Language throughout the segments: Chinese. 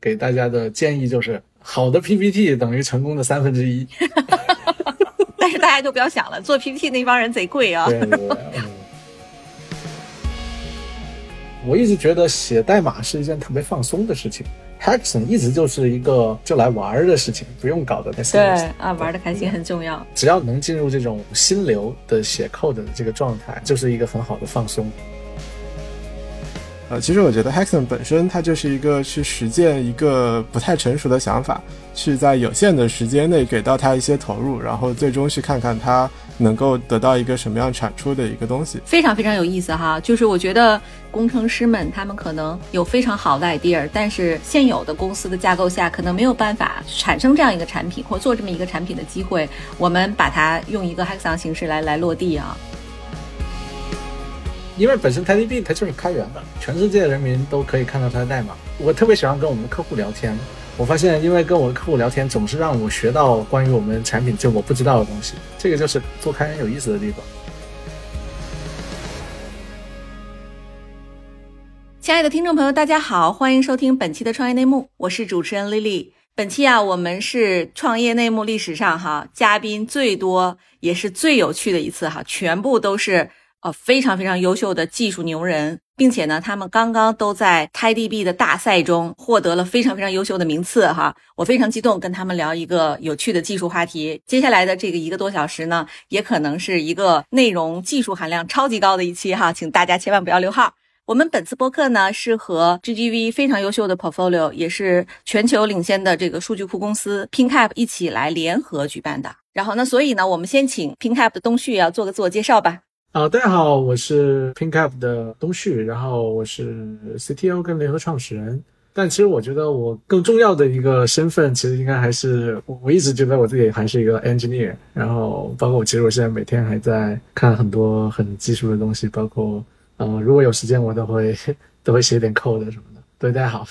给大家的建议就是，好的 PPT 等于成功的三分之一。但是大家就不要想了，做 PPT 那帮人贼贵啊。对对对。我一直觉得写代码是一件特别放松的事情，Hackathon 一直就是一个就来玩的事情，不用搞得太对啊，玩的开心很重要。只要能进入这种心流的写 code 的这个状态，就是一个很好的放松。呃，其实我觉得 Hackathon 本身它就是一个去实践一个不太成熟的想法，去在有限的时间内给到它一些投入，然后最终去看看它能够得到一个什么样产出的一个东西。非常非常有意思哈，就是我觉得工程师们他们可能有非常好的 idea，但是现有的公司的架构下可能没有办法产生这样一个产品或做这么一个产品的机会，我们把它用一个 Hackathon 形式来来落地啊。因为本身 TiDB 它就是开源的，全世界人民都可以看到它的代码。我特别喜欢跟我们的客户聊天，我发现因为跟我的客户聊天，总是让我学到关于我们产品就我不知道的东西。这个就是做开源有意思的地方。亲爱的听众朋友，大家好，欢迎收听本期的创业内幕，我是主持人 Lily。本期啊，我们是创业内幕历史上哈嘉宾最多也是最有趣的一次哈，全部都是。呃，非常非常优秀的技术牛人，并且呢，他们刚刚都在 TiDB 的大赛中获得了非常非常优秀的名次哈。我非常激动，跟他们聊一个有趣的技术话题。接下来的这个一个多小时呢，也可能是一个内容技术含量超级高的一期哈，请大家千万不要溜号。我们本次播客呢是和 GGV 非常优秀的 Portfolio，也是全球领先的这个数据库公司 PinCap 一起来联合举办的。然后呢，所以呢，我们先请 PinCap 的东旭要做个自我介绍吧。啊，大家好，我是 PinCap 的东旭，然后我是 CTO 跟联合创始人。但其实我觉得我更重要的一个身份，其实应该还是我一直觉得我自己还是一个 engineer。然后包括我其实我现在每天还在看很多很技术的东西，包括呃，如果有时间我都会 都会写点 code 什么的。对，大家好。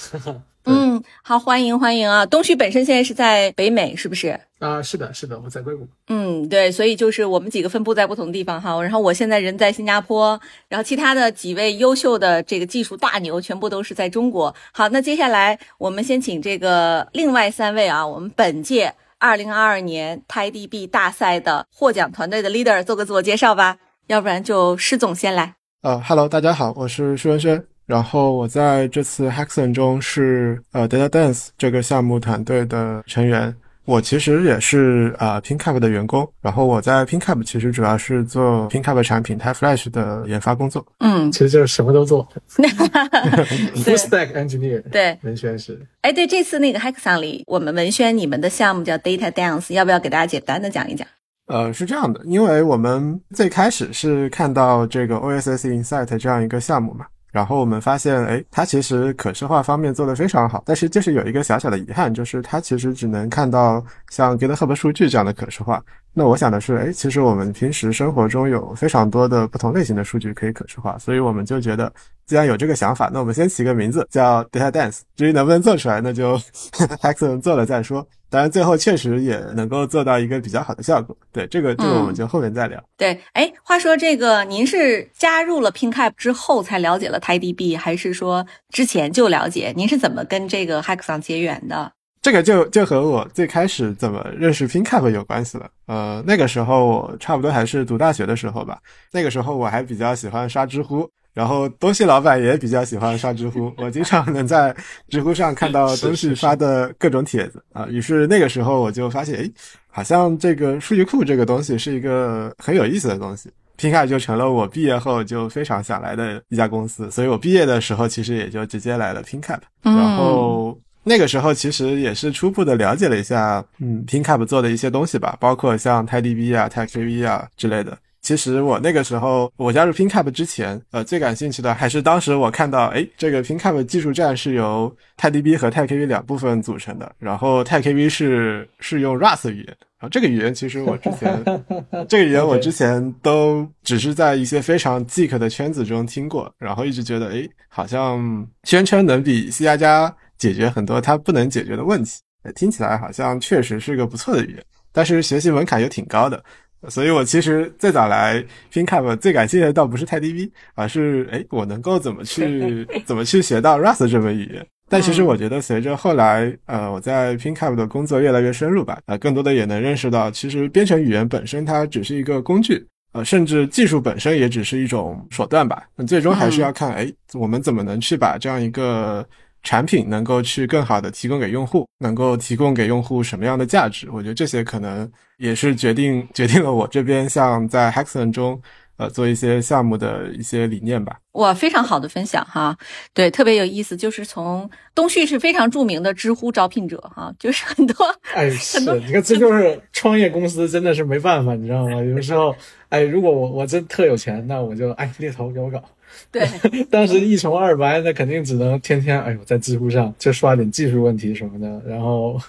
嗯，好，欢迎欢迎啊！东旭本身现在是在北美，是不是？啊，是的，是的，我在硅谷。嗯，对，所以就是我们几个分布在不同地方哈。然后我现在人在新加坡，然后其他的几位优秀的这个技术大牛全部都是在中国。好，那接下来我们先请这个另外三位啊，我们本届二零二二年 TiDB 大赛的获奖团队的 leader 做个自我介绍吧，要不然就施总先来。呃，Hello，大家好，我是施文轩。然后我在这次 Hackathon 中是呃 Data Dance 这个项目团队的成员。我其实也是啊 PinCap 的员工。然后我在 PinCap 其实主要是做 PinCap 产品 Type Flash 的研发工作。嗯，其实就是什么都做。Full Stack Engineer。对，文轩是。哎，对，这次那个 Hackathon 里，我们文轩你们的项目叫 Data Dance，要不要给大家简单的讲一讲？呃，是这样的，因为我们最开始是看到这个 OSS Insight 这样一个项目嘛。然后我们发现，哎，它其实可视化方面做得非常好，但是就是有一个小小的遗憾，就是它其实只能看到像 GitHub 数据这样的可视化。那我想的是，哎，其实我们平时生活中有非常多的不同类型的数据可以可视化，所以我们就觉得，既然有这个想法，那我们先起个名字叫 Data Dance，至于能不能做出来，那就 Hackathon 做了再说。当然，最后确实也能够做到一个比较好的效果。对这个，这个我们就后面再聊。对，哎，话说这个，您是加入了 PinCap 之后才了解了 TiDB，还是说之前就了解？您是怎么跟这个 Hackathon 结缘的？这个就就和我最开始怎么认识 PinCap 有关系了。呃，那个时候我差不多还是读大学的时候吧。那个时候我还比较喜欢刷知乎。然后东西老板也比较喜欢刷知乎，我经常能在知乎上看到东西发的各种帖子啊。于是那个时候我就发现，哎，好像这个数据库这个东西是一个很有意思的东西。PinCap 就成了我毕业后就非常想来的一家公司，所以我毕业的时候其实也就直接来了 PinCap。然后那个时候其实也是初步的了解了一下，嗯，PinCap 做的一些东西吧，包括像 TiDB 啊、TiKV 啊之类的。其实我那个时候，我加入 PinCap 之前，呃，最感兴趣的还是当时我看到，哎，这个 PinCap 技术站是由 TiDB 和 TiKV 两部分组成的，然后 TiKV 是是用 Rust 语言，然后这个语言其实我之前，这个语言我之前都只是在一些非常 geek 的圈子中听过，然后一直觉得，哎，好像宣称能比 C 加加解决很多它不能解决的问题，听起来好像确实是个不错的语言，但是学习门槛又挺高的。所以，我其实最早来 PinCap 最感兴趣的，倒不是 TiDB，而是哎，我能够怎么去 怎么去学到 Rust 这门语言。但其实我觉得，随着后来，呃，我在 PinCap 的工作越来越深入吧，呃，更多的也能认识到，其实编程语言本身它只是一个工具，呃，甚至技术本身也只是一种手段吧。那最终还是要看，哎，我们怎么能去把这样一个产品能够去更好的提供给用户，能够提供给用户什么样的价值？我觉得这些可能也是决定 决定了我这边像在 Hexon 中。呃，做一些项目的一些理念吧。哇，非常好的分享哈，对，特别有意思。就是从东旭是非常著名的知乎招聘者哈，就是很多，哎，是，你看这就是创业公司真的是没办法，你知道吗？有时候，哎，如果我我真特有钱，那我就哎猎头给我搞。对，当时一穷二白，那肯定只能天天哎呦在知乎上就刷点技术问题什么的，然后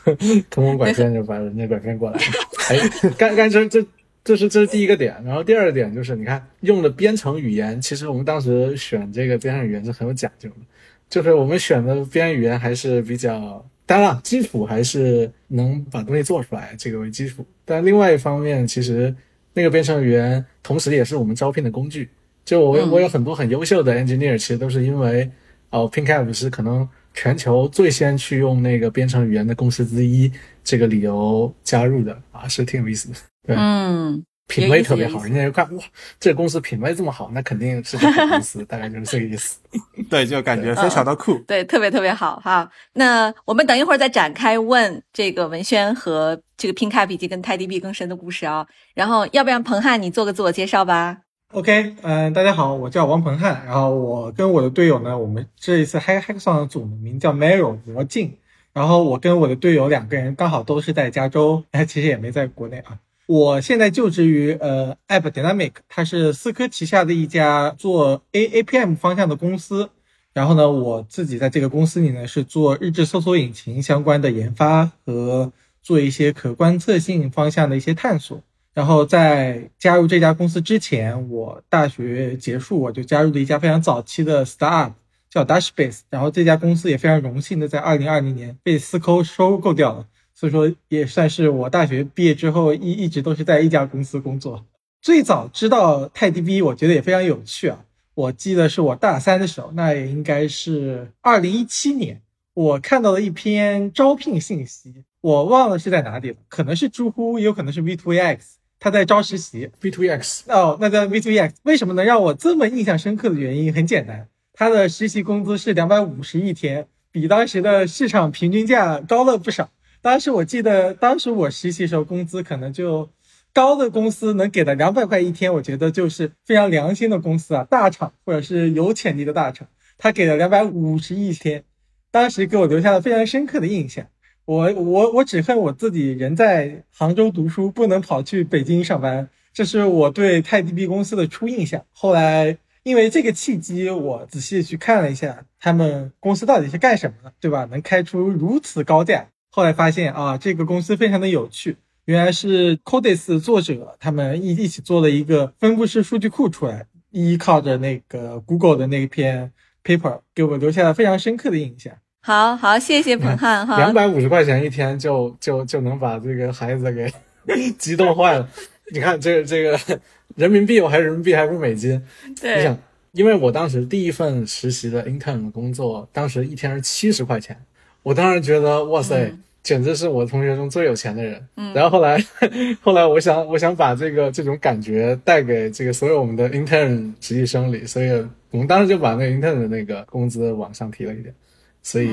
坑蒙拐骗就把人家拐骗过来。哎，干干这这。这是这是第一个点，然后第二个点就是，你看用的编程语言，其实我们当时选这个编程语言是很有讲究的，就是我们选的编程语言还是比较，当然基础还是能把东西做出来，这个为基础。但另外一方面，其实那个编程语言同时也是我们招聘的工具。就我我有很多很优秀的 engineer，其实都是因为哦，PinCap 是可能全球最先去用那个编程语言的公司之一，这个理由加入的啊，是挺有意思的。对嗯，品味特别好，人家就看哇，这个公司品味这么好，那肯定是个好公司，大概就是这个意思。对，就感觉非常的酷。对，特别特别好哈。那我们等一会儿再展开问这个文轩和这个 PinCap 以及跟泰迪币更深的故事啊。然后，要不然彭汉你做个自我介绍吧？OK，嗯，大家好，我叫王鹏汉。然后我跟我的队友呢，我们这一次 Hack Hackathon 的组名叫 Maro 魔镜。然后我跟我的队友两个人刚好都是在加州，哎，其实也没在国内啊。我现在就职于呃 App Dynamic，它是思科旗下的一家做 A A P M 方向的公司。然后呢，我自己在这个公司里呢是做日志搜索引擎相关的研发和做一些可观测性方向的一些探索。然后在加入这家公司之前，我大学结束我就加入了一家非常早期的 Startup，叫 Dashbase。然后这家公司也非常荣幸的在二零二零年被思科收购掉了。所以说也算是我大学毕业之后一一直都是在一家公司工作。最早知道泰迪 B，我觉得也非常有趣啊。我记得是我大三的时候，那也应该是二零一七年，我看到了一篇招聘信息，我忘了是在哪里了，可能是知乎，也有可能是 V2EX，他在招实习。V2EX 哦，那在 V2EX 为什么能让我这么印象深刻的原因很简单，他的实习工资是两百五十一天，比当时的市场平均价高了不少。当时我记得，当时我实习时候工资可能就高的公司能给的两百块一天，我觉得就是非常良心的公司啊，大厂或者是有潜力的大厂，他给了两百五十一天，当时给我留下了非常深刻的印象。我我我只恨我自己人在杭州读书，不能跑去北京上班，这是我对泰迪币公司的初印象。后来因为这个契机，我仔细去看了一下他们公司到底是干什么的，对吧？能开出如此高价。后来发现啊，这个公司非常的有趣，原来是 Codis 作者他们一一起做了一个分布式数据库出来，依靠着那个 Google 的那篇 paper，给我留下了非常深刻的印象。好好，谢谢彭汉哈。两百五十块钱一天就就就能把这个孩子给 激动坏了。你看这个这个人民币，我还是人民币还不是美金？对，你想，因为我当时第一份实习的 intern 工作，当时一天是七十块钱。我当时觉得，哇塞，简直是我同学中最有钱的人。嗯，然后后来，后来我想，我想把这个这种感觉带给这个所有我们的 intern 实习生里，所以我们当时就把那个 intern 的那个工资往上提了一点。所以，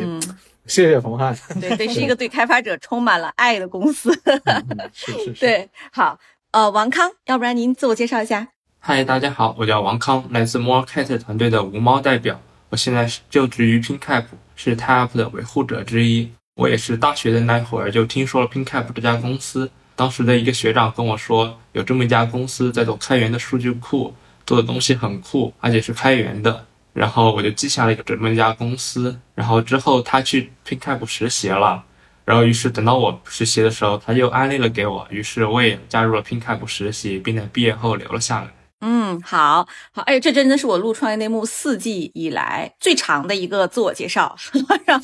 谢谢冯汉。对，对 是一个对开发者充满了爱的公司。是是是。对，好，呃，王康，要不然您自我介绍一下。嗨，大家好，我叫王康，来自 Morecat 团队的无猫代表。我现在是就职于 PinCap，是 Tap 的维护者之一。我也是大学的那会儿就听说了 PinCap 这家公司，当时的一个学长跟我说，有这么一家公司在做开源的数据库，做的东西很酷，而且是开源的。然后我就记下了一个这么一家公司。然后之后他去 PinCap 实习了，然后于是等到我实习的时候，他又安利了给我，于是我也加入了 PinCap 实习，并在毕业后留了下来。嗯，好好，哎，这真的是我录创业内幕四季以来最长的一个自我介绍，让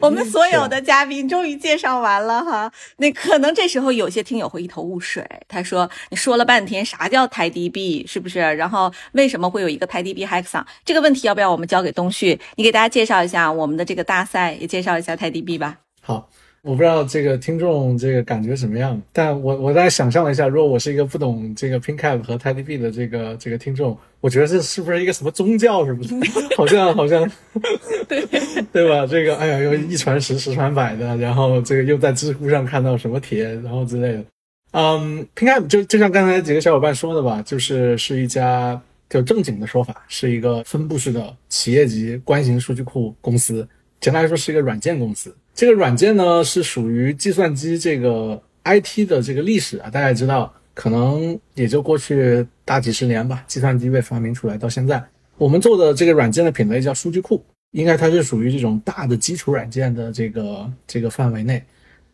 我们所有的嘉宾终于介绍完了哈。那可能这时候有些听友会一头雾水，他说你说了半天啥叫 TiDB 是不是？然后为什么会有一个 TiDB Hackathon？这个问题要不要我们交给东旭？你给大家介绍一下我们的这个大赛，也介绍一下 TiDB 吧。好。我不知道这个听众这个感觉怎么样，但我我大概想象了一下，如果我是一个不懂这个 PinCap 和 TiDB 的这个这个听众，我觉得这是不是一个什么宗教什么的？好 像好像，对 对吧？这个哎呀，又一传十，十传百的，然后这个又在知乎上看到什么帖，然后之类的。嗯，PinCap 就就像刚才几个小伙伴说的吧，就是是一家就正经的说法，是一个分布式的企业级关型数据库公司。简单来说，是一个软件公司。这个软件呢，是属于计算机这个 IT 的这个历史啊。大家也知道，可能也就过去大几十年吧。计算机被发明出来到现在，我们做的这个软件的品类叫数据库，应该它是属于这种大的基础软件的这个这个范围内。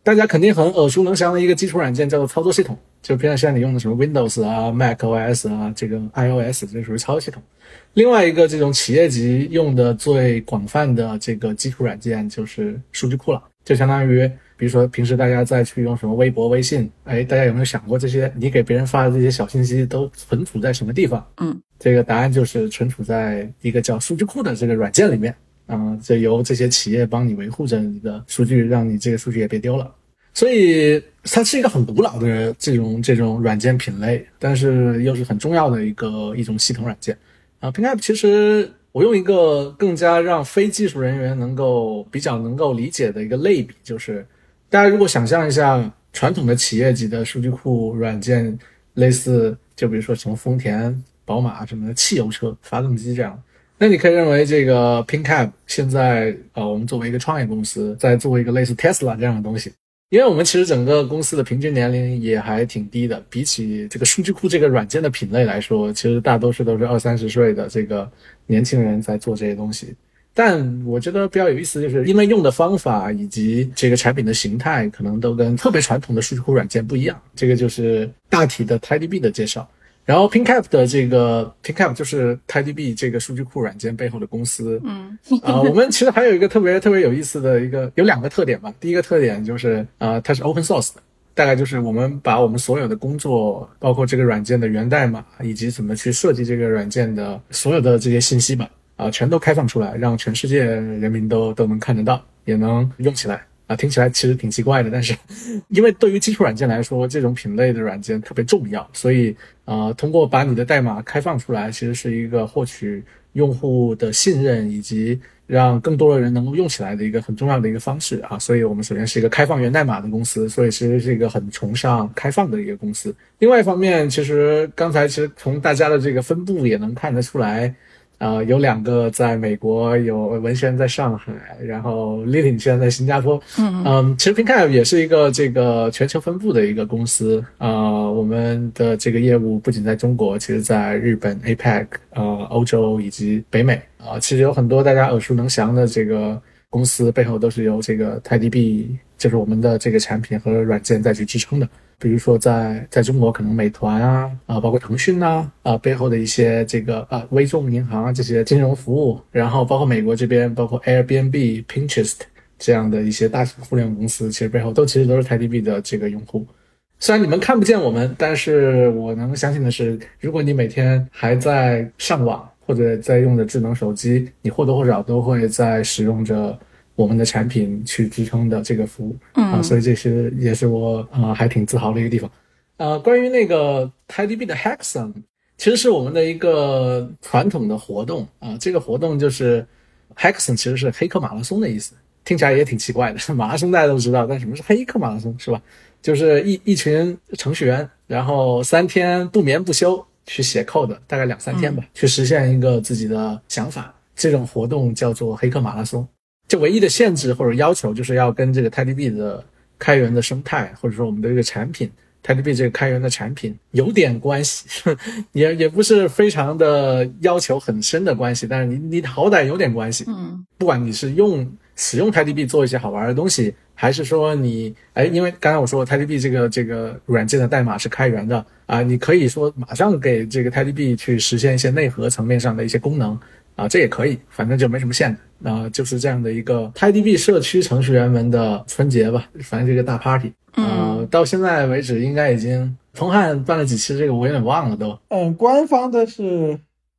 大家肯定很耳熟能详的一个基础软件叫做操作系统，就平常现在你用的什么 Windows 啊、Mac OS 啊、这个 iOS，这属于操作系统。另外一个这种企业级用的最广泛的这个基础软件就是数据库了，就相当于，比如说平时大家再去用什么微博、微信，哎，大家有没有想过这些你给别人发的这些小信息都存储在什么地方？嗯，这个答案就是存储在一个叫数据库的这个软件里面啊，这由这些企业帮你维护着你的数据，让你这个数据也别丢了。所以它是一个很古老的这种这种软件品类，但是又是很重要的一个一种系统软件。啊，PinCap 其实我用一个更加让非技术人员能够比较能够理解的一个类比，就是大家如果想象一下传统的企业级的数据库软件，类似就比如说什么丰田、宝马什么的汽油车发动机这样，那你可以认为这个 PinCap 现在呃，我们作为一个创业公司，在做一个类似 Tesla 这样的东西。因为我们其实整个公司的平均年龄也还挺低的，比起这个数据库这个软件的品类来说，其实大多数都是二三十岁的这个年轻人在做这些东西。但我觉得比较有意思，就是因为用的方法以及这个产品的形态，可能都跟特别传统的数据库软件不一样。这个就是大体的 TiDB 的介绍。然后 PinCap 的这个 PinCap 就是 TiDB 这个数据库软件背后的公司。嗯，啊，我们其实还有一个特别特别有意思的一个，有两个特点吧。第一个特点就是啊，它是 open source 的，大概就是我们把我们所有的工作，包括这个软件的源代码以及怎么去设计这个软件的所有的这些信息吧，啊，全都开放出来，让全世界人民都都能看得到，也能用起来。啊，听起来其实挺奇怪的，但是因为对于基础软件来说，这种品类的软件特别重要，所以啊，通过把你的代码开放出来，其实是一个获取用户的信任以及让更多的人能够用起来的一个很重要的一个方式啊。所以我们首先是一个开放源代码的公司，所以其实是一个很崇尚开放的一个公司。另外一方面，其实刚才其实从大家的这个分布也能看得出来。啊，有两个在美国，有文轩在上海，然后 Lily 现在在新加坡。嗯嗯，其实 PinCap 也是一个这个全球分布的一个公司啊。我们的这个业务不仅在中国，其实在日本、APEC、呃欧洲以及北美啊，其实有很多大家耳熟能详的这个公司背后都是由这个 TiDB，就是我们的这个产品和软件再去支撑的。比如说，在在中国，可能美团啊啊，包括腾讯呐啊，背后的一些这个啊，微众银行啊这些金融服务，然后包括美国这边，包括 Airbnb、Pinterest 这样的一些大型互联网公司，其实背后都其实都是 TiDB 的这个用户。虽然你们看不见我们，但是我能相信的是，如果你每天还在上网或者在用着智能手机，你或多或少都会在使用着。我们的产品去支撑的这个服务啊，所以这是也是我啊还挺自豪的一个地方。呃，关于那个 TiDB 的 Hackathon，其实是我们的一个传统的活动啊。这个活动就是 Hackathon，其实是黑客马拉松的意思，听起来也挺奇怪的。马拉松大家都知道，但什么是黑客马拉松是吧？就是一一群程序员，然后三天不眠不休去写 code，大概两三天吧，去实现一个自己的想法。这种活动叫做黑客马拉松。就唯一的限制或者要求，就是要跟这个 TiDB 的开源的生态，或者说我们的这个产品 TiDB 这个开源的产品有点关系，也也不是非常的要求很深的关系，但是你你好歹有点关系。嗯，不管你是用使用 TiDB 做一些好玩的东西，还是说你哎，因为刚才我说 TidyB 这个这个软件的代码是开源的啊，你可以说马上给这个 TidyB 去实现一些内核层面上的一些功能啊，这也可以，反正就没什么限制啊，就是这样的一个 TidyB 社区程序员们的春节吧，反正这个大 party 啊，到现在为止应该已经彭汉办了几期，这个我有点忘了都。嗯，官方的是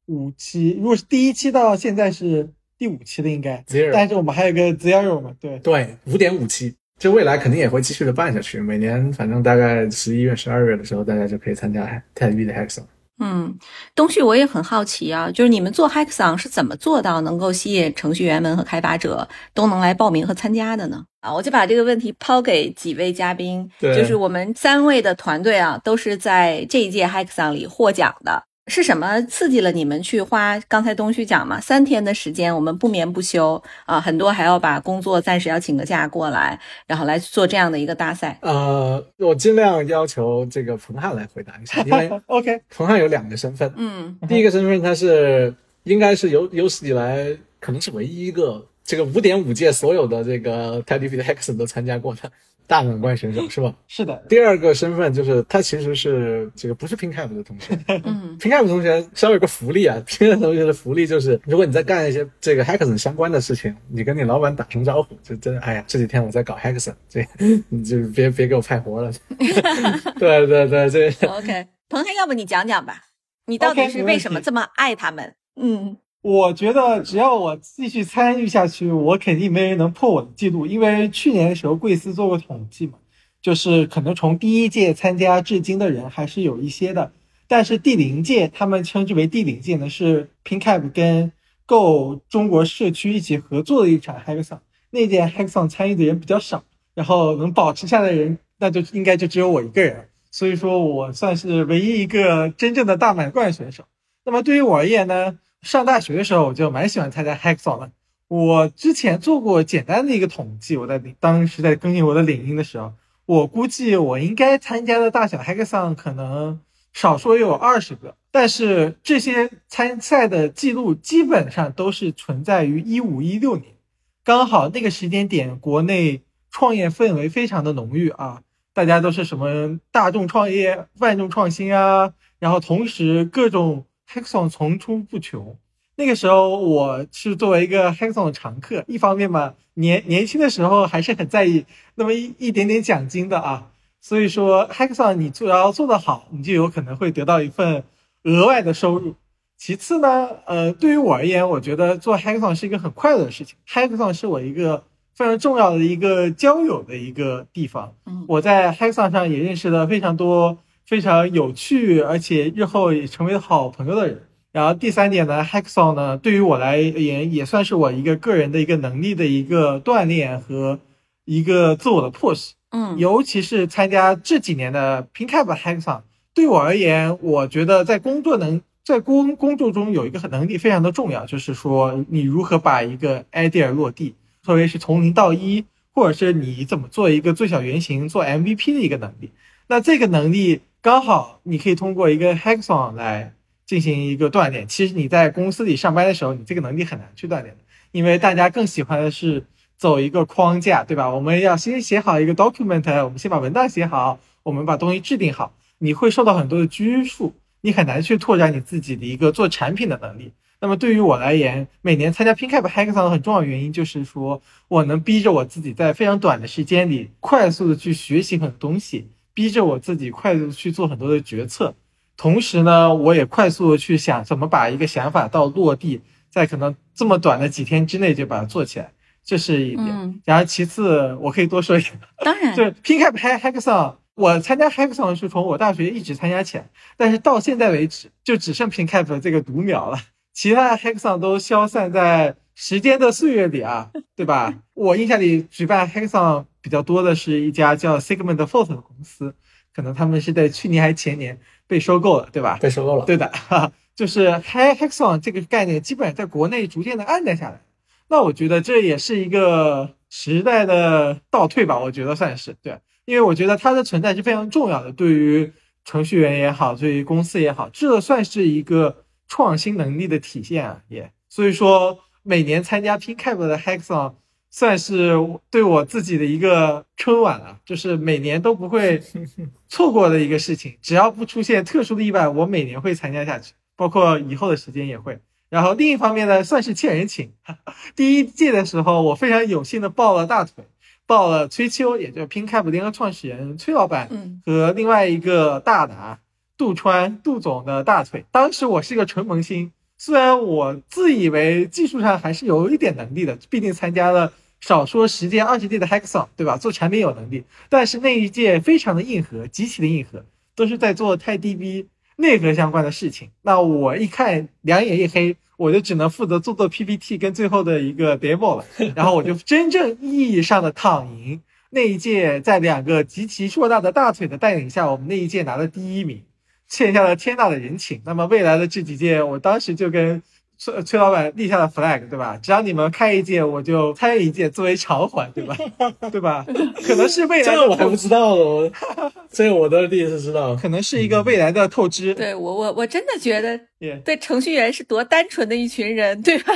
五期，如果是第一期到现在是第五期的应该，Zero 但是我们还有个 zero 嘛，对，对，五点五期，就未来肯定也会继续的办下去。每年反正大概十一月、十二月的时候，大家就可以参加 TidyB 的 Hackathon。嗯，东旭，我也很好奇啊，就是你们做 Hackathon 是怎么做到能够吸引程序员们和开发者都能来报名和参加的呢？啊，我就把这个问题抛给几位嘉宾，对就是我们三位的团队啊，都是在这一届 Hackathon 里获奖的。是什么刺激了你们去花？刚才东旭讲嘛，三天的时间，我们不眠不休啊，很多还要把工作暂时要请个假过来，然后来做这样的一个大赛。呃，我尽量要求这个彭汉来回答一下，因为 OK，彭汉有两个身份。嗯第一个身份他是应该是有有史以来可能是唯一一个这个五点五届所有的这个的 Hackathon 都参加过的大满贯选手，是吧？是的，第二个身份就是他其实是这个不是 PinCap 的同学，嗯 PinCap 同学稍微有个福利啊，PinCap 同学的福利就是，如果你在干一些这个 Hackathon 相关的事情，你跟你老板打声招呼，就真的，哎呀，这几天我在搞 Hackathon，这你就别别给我派活了。对 对对，这，OK，彭汉，要不你讲讲吧，你到底是为什么这么爱他们？嗯我觉得只要我继续参与下去，我肯定没人能破我的记录。因为去年的时候，贵司做过统计嘛，就是可能从第一届参加至今的人还是有一些的，但是第零届，他们称之为第零届呢，是 PinCap 跟 Go 中国社区一起合作的一场 Hackathon。那届 Hackathon 参与的人比较少，然后能保持下来的人，那就应该就只有我一个人。所以说我算是唯一一个真正的大满贯选手。那么对于我而言呢，上大学的时候我就蛮喜欢参加 Hackathon 的。我之前做过简单的一个统计，我在当时在更新我的领英的时候，我估计我应该参加的大小 Hackathon 可能少说也有二十个，但是这些参赛的记录基本上都是存在于一五一六年，刚好那个时间点，国内创业氛围非常的浓郁啊，大家都是什么大众创业、万众创新啊，然后同时各种 Hackathon 层出不穷。那个时候我是作为一个 Hackathon 的常客，一方面嘛，年年轻的时候还是很在意那么一一点点奖金的啊，所以说 Hackathon 你做要做得好，你就有可能会得到一份额外的收入。其次呢，呃，对于我而言，我觉得做 Hackathon 是一个很快乐的事情。Hackathon 是我一个非常重要的一个交友的一个地方。嗯我在 Hackathon 上也认识了非常多非常有趣，而且日后也成为了好朋友的人。然后第三点呢，Hackathon 呢，对于我来言也算是我一个个人的一个能力的一个锻炼和一个自我的 push。嗯尤其是参加这几年的 PinCap Hackathon，对我而言，我觉得在工作能在工工作中有一个能力非常的重要，就是说你如何把一个 idea 落地，特别是从零到一，或者是你怎么做一个最小原型、做 MVP 的一个能力。那这个能力刚好你可以通过一个 Hackathon 来进行一个锻炼。其实你在公司里上班的时候，你这个能力很难去锻炼的，因为大家更喜欢的是走一个框架，对吧？我们要先写好一个 document，我们先把文档写好，我们把东西制定好。你会受到很多的拘束，你很难去拓展你自己的一个做产品的能力。那么对于我来言，每年参加 PinCap Hackathon 很重要原因就是说，我能逼着我自己在非常短的时间里快速的去学习很多东西，逼着我自己快速去做很多的决策。同时呢，我也快速的去想怎么把一个想法到落地，在可能这么短的几天之内就把它做起来，这是一点。嗯，然后其次，我可以多说一点，当然就是 PinCap Hack- Hackathon，我参加 Hackathon 是从我大学一直参加起来，但是到现在为止，就只剩 PinCap 这个独苗了，其他的 Hackathon 都消散在时间的岁月里啊，对吧？我印象里举办 Hackathon 比较多的是一家叫 Segment Fault 的公司，可能他们是在去年还前年被收购了，对吧？被收购了。对的，就是 Hack Hackathon 这个概念基本上在国内逐渐的暗淡下来。那我觉得这也是一个时代的倒退吧，我觉得算是对，因为我觉得它的存在是非常重要的，对于程序员也好，对于公司也好，这算是一个创新能力的体现啊，也所以说每年参加 PinCap 的 Hackathon，算是对我自己的一个春晚了，就是每年都不会 错过的一个事情。只要不出现特殊的意外，我每年会参加下去，包括以后的时间也会。然后另一方面呢，算是欠人情。第一届的时候，我非常有幸的抱了大腿，抱了崔秋，也就是 PinCap 联合创始人崔老板嗯和另外一个大拿杜川杜总的大腿。当时我是一个纯萌新，虽然我自以为技术上还是有一点能力的，毕竟参加了少说十届、二十届的 Hackathon，对吧？做产品有能力，但是那一届非常的硬核，极其的硬核，都是在做泰 DB 内核相关的事情。那我一看两眼一黑，我就只能负责做做 PPT 跟最后的一个 demo 了，然后我就真正意义上的躺赢。那一届在两个极其硕大的大腿的带领下，我们那一届拿了第一名，欠下了天大的人情。那么未来的这几届，我当时就跟崔崔老板立下了 flag，对吧？只要你们开一届，我就参与一届作为偿还，对吧？对吧？可能是未来的这个我还不知道呢，我 这个我都是第一次知道。可能是一个未来的透支。对我我我真的觉得，也对程序员是多单纯的一群人，对吧？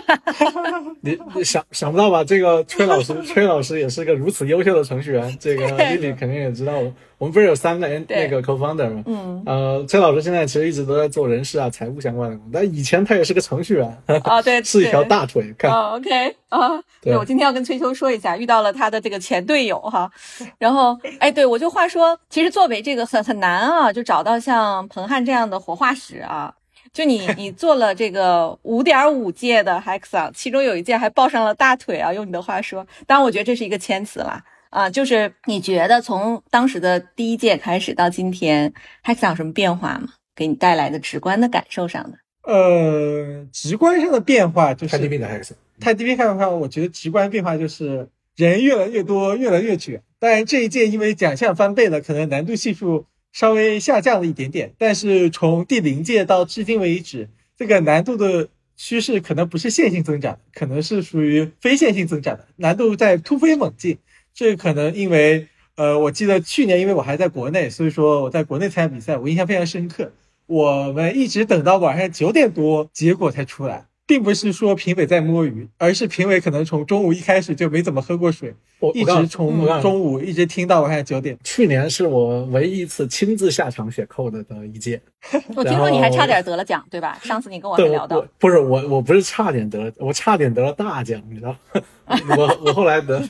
你你想想不到吧？这个崔老师，崔老师也是个如此优秀的程序员。这个对丽丽肯定也知道，我们不是有三个人那个 co-founder 吗？嗯，呃，崔老师现在其实一直都在做人事啊、财务相关的工作，但以前他也是个程序员，哦，对，是一条大腿。看，哦，OK 啊，对我今天要跟崔秋说一下，遇到了他的这个前队友哈，然后哎，对我就话说，其实作为这个很很难啊，就找到像彭汉这样的活化石啊。就你，你做了这个五点五届的 Hackathon，其中有一届还抱上了大腿啊。用你的话说，当然我觉得这是一个谦词啦啊。就是你觉得从当时的第一届开始到今天，Hackathon 有什么变化吗？给你带来的直观的感受上的？呃，直观上的变化就是泰迪币的 Hex，泰 DB 看的话，我觉得直观变化就是人越来越多，越来越卷。当然这一届因为奖项翻倍了，可能难度系数稍微下降了一点点。但是从第零届到至今为止，这个难度的趋势可能不是线性增长，可能是属于非线性增长的，难度在突飞猛进。这可能因为呃，我记得去年因为我还在国内，所以说我在国内参加比赛，我印象非常深刻。我们一直等到晚上九点多，结果才出来，并不是说评委在摸鱼，而是评委可能从中午一开始就没怎么喝过水，一我我告诉你直从中午一直听到晚上九点。去年是我唯一一次亲自下场写 code 的一届。我听说你还差点得了奖，对吧？上次你跟我还，聊到不是我，我不是差点得了，我差点得了大奖，你知道？我我后来得，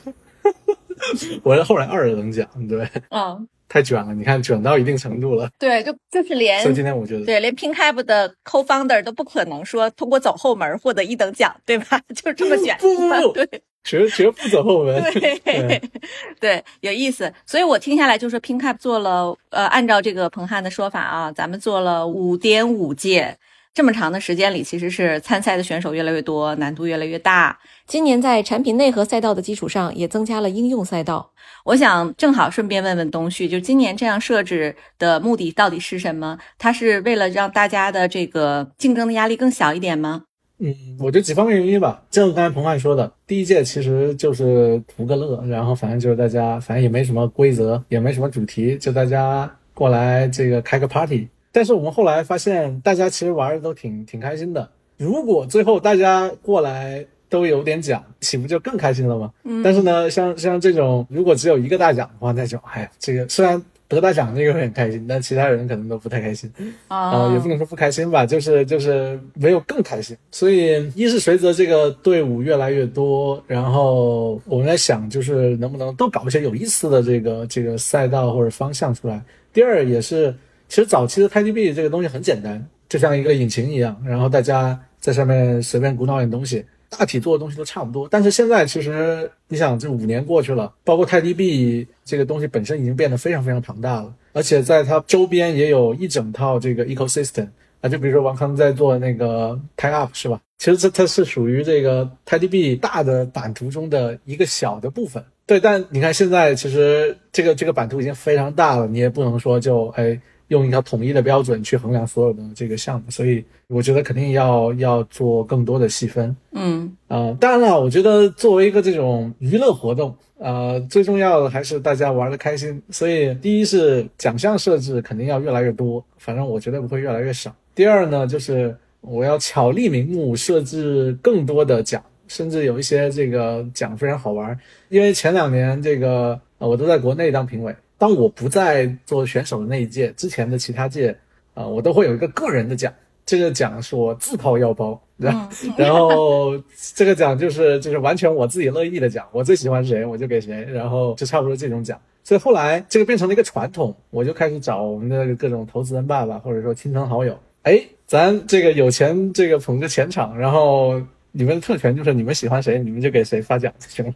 我是后来二等奖，对，嗯，太卷了，你看卷到一定程度了，对，就就是连所以今天我觉得，对连 PinCap 的 co-founder 都不可能说通过走后门获得一等奖，对吧？就是这么卷，不不不对绝绝不走后门，对对 对，有意思。所以我听下来就说 PinCap 做了，呃，按照这个彭汉的说法啊，咱们做了五点五届。这么长的时间里，其实是参赛的选手越来越多，难度越来越大。今年在产品内核赛道的基础上，也增加了应用赛道。我想正好顺便问问东旭，就今年这样设置的目的到底是什么？它是为了让大家的这个竞争的压力更小一点吗？嗯，我觉得几方面原因吧。正如刚才彭汉说的，第一届其实就是图个乐，然后反正就是大家反正也没什么规则，也没什么主题，就大家过来这个开个 party。但是我们后来发现，大家其实玩的都挺挺开心的。如果最后大家过来都有点奖，岂不就更开心了吗？嗯但是呢，像像这种如果只有一个大奖的话，那就哎呀，这个虽然得大奖那个会很开心，但其他人可能都不太开心。啊、啊也不能说不开心吧，就是就是没有更开心。所以一是随着这个队伍越来越多，然后我们在想，就是能不能都搞一些有意思的这个这个赛道或者方向出来。第二也是，其实早期的 TidyB 这个东西很简单，就像一个引擎一样，然后大家在上面随便鼓捣点东西。大体做的东西都差不多，但是现在其实你想，这五年过去了，包括泰迪币这个东西本身已经变得非常非常庞大了，而且在它周边也有一整套这个 ecosystem 啊，就比如说王康在做那个 Tie Up 是吧？其实这它是属于这个泰迪币大的版图中的一个小的部分。对，但你看现在其实这个这个版图已经非常大了，你也不能说就哎。用一条统一的标准去衡量所有的这个项目，所以我觉得肯定要要做更多的细分。嗯呃，当然了，我觉得作为一个这种娱乐活动，呃，最重要的还是大家玩的开心。所以，第一是奖项设置肯定要越来越多，反正我绝对不会越来越少。第二呢，就是我要巧立名目设置更多的奖，甚至有一些这个奖非常好玩。因为前两年这个呃我都在国内当评委，当我不在做选手的那一届之前的其他届啊，我都会有一个个人的奖，这个奖是我自掏腰包，然后然后这个奖就是就是完全我自己乐意的奖，我最喜欢谁我就给谁，然后就差不多这种奖。所以后来这个变成了一个传统，我就开始找我们的各种投资人爸爸或者说亲朋好友，哎，咱这个有钱这个捧个钱场，然后你们的特权就是你们喜欢谁，你们就给谁发奖就行了，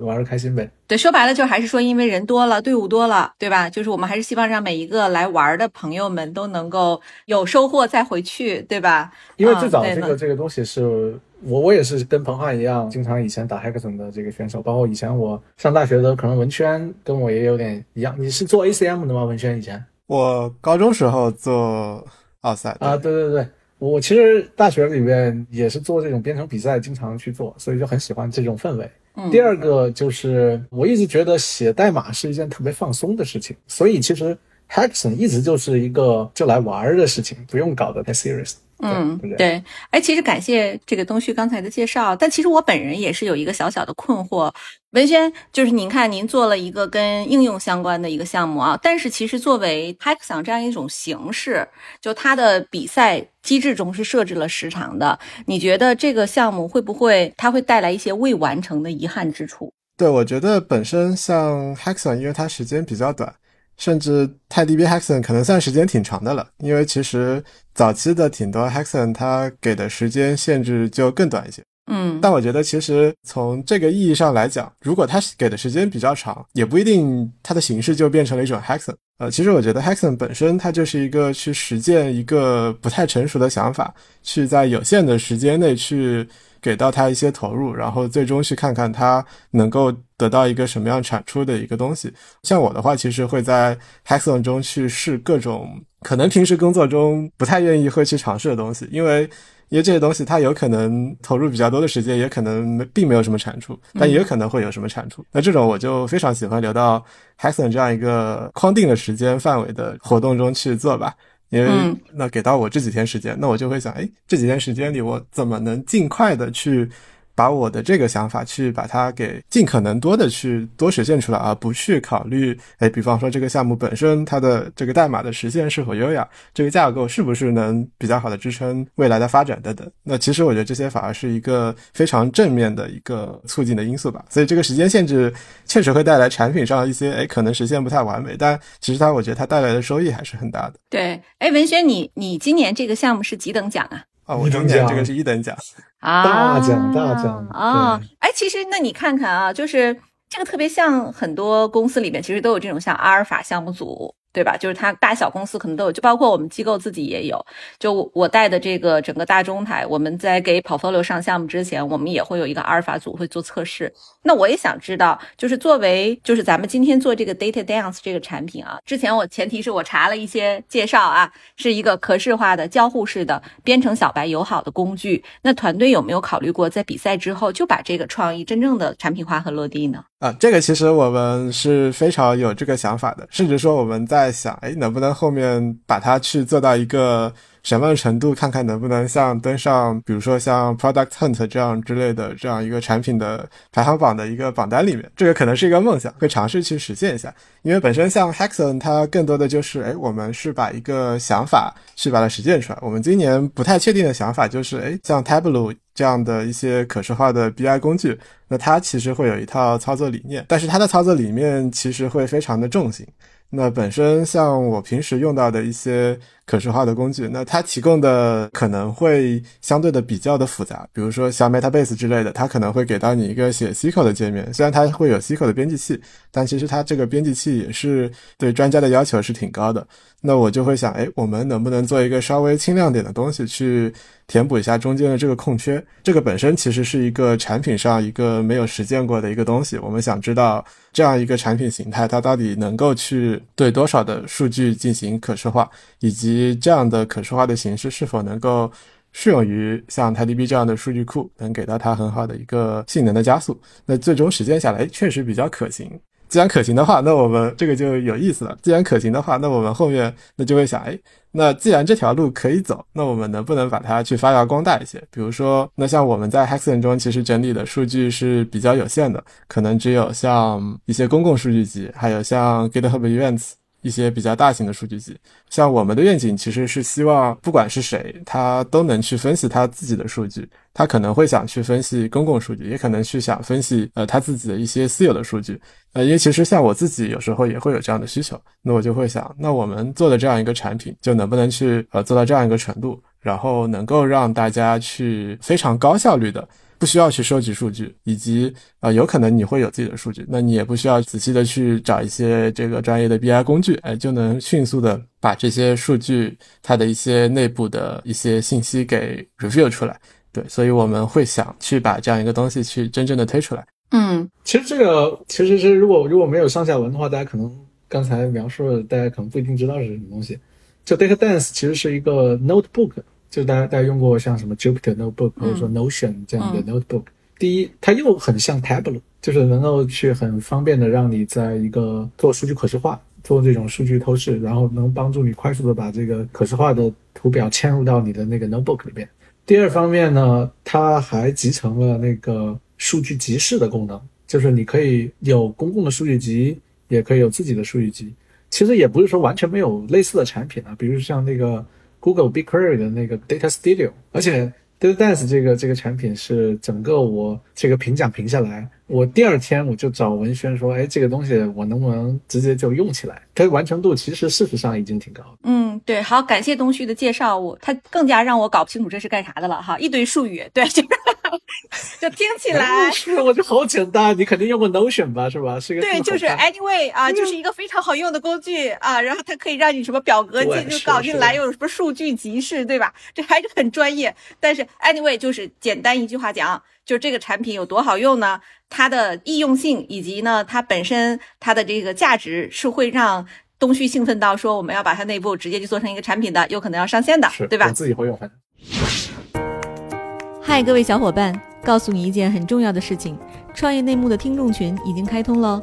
玩的开心呗。对，说白了就还是说，因为人多了，队伍多了，对吧？就是我们还是希望让每一个来玩的朋友们都能够有收获再回去，对吧？因为最早这个这个东西是我我也是跟彭汉一样，经常以前打 Hackathon 的这个选手，包括以前我上大学的，可能文轩跟我也有点一样。你是做 ACM 的吗？文轩以前？我高中时候做奥赛啊，对对对，我其实大学里面也是做这种编程比赛，经常去做，所以就很喜欢这种氛围。嗯第二个就是我一直觉得写代码是一件特别放松的事情，所以其实 Hackathon 一直就是一个就来玩儿的事情，不用搞得太 serious。嗯对不，对？对，哎，其实感谢这个东旭刚才的介绍，但其实我本人也是有一个小小的困惑。文轩，就是您看，您做了一个跟应用相关的一个项目啊，但是其实作为 Hackathon 这样一种形式，就它的比赛机制中是设置了时长的，你觉得这个项目会不会它会带来一些未完成的遗憾之处？对，我觉得本身像 Hackathon，因为它时间比较短，甚至泰迪 b Hackathon 可能算时间挺长的了。因为其实早期的挺多 Hackathon 它给的时间限制就更短一些。嗯，但我觉得其实从这个意义上来讲，如果它给的时间比较长，也不一定它的形式就变成了一种 Hackathon。呃，其实我觉得 hackson 本身它就是一个去实践一个不太成熟的想法，去在有限的时间内去给到它一些投入，然后最终去看看它能够得到一个什么样产出的一个东西。像我的话，其实会在 hackson 中去试各种可能平时工作中不太愿意会去尝试的东西，因为因为这些东西它有可能投入比较多的时间，也可能没并没有什么产出，但也有可能会有什么产出。那这种我就非常喜欢留到 Hackathon 这样一个框定的时间范围的活动中去做吧。因为嗯那给到我这几天时间，那我就会想，哎，这几天时间里我怎么能尽快的去把我的这个想法去把它给尽可能多的去多实现出来，而不去考虑，哎，比方说这个项目本身它的这个代码的实现是否优雅，这个架构是不是能比较好的支撑未来的发展等等。那其实我觉得这些反而是一个非常正面的一个促进的因素吧。所以这个时间限制确实会带来产品上一些，哎，可能实现不太完美，但其实它我觉得它带来的收益还是很大的。对，哎，文轩，你你今年这个项目是几等奖啊？啊，我一等奖这个是一等奖。啊，大奖大奖啊对！哎，其实那你看看啊，就是这个特别像很多公司里面，其实都有这种像阿尔法项目组，对吧？就是它大小公司可能都有，就包括我们机构自己也有。就我带的这个整个大中台，我们在给 portfolio 上项目之前，我们也会有一个阿尔法组会做测试。那我也想知道，就是作为就是咱们今天做这个 Data Dance 这个产品啊，之前我前提是我查了一些介绍啊，是一个可视化的交互式的编程小白友好的工具。那团队有没有考虑过在比赛之后就把这个创意真正的产品化和落地呢？啊，这个其实我们是非常有这个想法的，甚至说我们在在想，哎，能不能后面把它去做到一个什么程度，看看能不能像登上，比如说像 Product Hunt 这样之类的这样一个产品的排行榜的一个榜单里面，这个可能是一个梦想，会尝试去实现一下。因为本身像 Hackathon 它更多的就是，哎，我们是把一个想法去把它实践出来。我们今年不太确定的想法就是，哎，像 Tableau 这样的一些可视化的 BI 工具，那它其实会有一套操作理念，但是它的操作理念其实会非常的重型。那本身像我平时用到的一些可视化的工具，那它提供的可能会相对的比较的复杂，比如说像 Metabase 之类的，它可能会给到你一个写 SQL 的界面，虽然它会有 SQL 的编辑器，但其实它这个编辑器也是对专家的要求是挺高的。那我就会想，哎，我们能不能做一个稍微轻量点的东西去填补一下中间的这个空缺？这个本身其实是一个产品上一个没有实践过的一个东西，我们想知道这样一个产品形态它到底能够去对多少的数据进行可视化，以及这样的可视化的形式是否能够适用于像 TiDB 这样的数据库，能给到它很好的一个性能的加速。那最终实践下来，确实比较可行。既然可行的话，那我们这个就有意思了。既然可行的话，那我们后面那就会想，哎，那既然这条路可以走，那我们能不能把它去发扬光大一些？比如说，那像我们在 Hexon 中其实整理的数据是比较有限的，可能只有像一些公共数据集，还有像 GitHub Events。一些比较大型的数据集，像我们的愿景其实是希望，不管是谁，他都能去分析他自己的数据。他可能会想去分析公共数据，也可能去想分析呃他自己的一些私有的数据。呃，因为其实像我自己有时候也会有这样的需求，那我就会想，那我们做的这样一个产品，就能不能去呃做到这样一个程度，然后能够让大家去非常高效率的。不需要去收集数据，以及啊，有可能你会有自己的数据，那你也不需要仔细的去找一些这个专业的 BI 工具，哎，就能迅速的把这些数据它的一些内部的一些信息给 review 出来。对，所以我们会想去把这样一个东西去真正的推出来。嗯，其实这个其实是如果如果没有上下文的话，大家可能刚才描述的，大家可能不一定知道是什么东西。就 Data Dance 其实是一个 notebook。就大家大家用过像什么 Jupyter Notebook 或者说 Notion 这样的 Notebook，第一，它又很像 Tableau，就是能够去很方便的让你在一个做数据可视化、做这种数据透视，然后能帮助你快速的把这个可视化的图表嵌入到你的那个 Notebook 里边。第二方面呢，它还集成了那个数据集市的功能，就是你可以有公共的数据集，也可以有自己的数据集。其实也不是说完全没有类似的产品啊，比如像那个。Google BigQuery 的那个 Data Studio，而且 Data Dance 这个这个产品是整个我这个评奖评下来，我第二天我就找文轩说，哎，这个东西我能不能直接就用起来？它完成度其实事实上已经挺高的。嗯，对，好，感谢东旭的介绍，我他更加让我搞不清楚这是干啥的了哈，一堆术语，对，就 就听起来，是我就好简单，你肯定用过 Notion 吧，是吧？是个对，就是 Anyway 啊，就是一个非常好用的工具啊，然后它可以让你什么表格进就搞进来，又有什么数据集市，对吧？这还是很专业，但是 Anyway 就是简单一句话讲，就这个产品有多好用呢？它的易用性以及呢，它本身它的这个价值是会让东旭兴奋到说我们要把它内部直接就做成一个产品的，有可能要上线的，对吧？我自己会用。嗨，各位小伙伴，告诉你一件很重要的事情：创业内幕的听众群已经开通喽。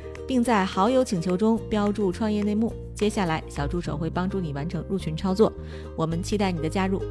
并在好友请求中标注创业内幕。接下来，小助手会帮助你完成入群操作。我们期待你的加入。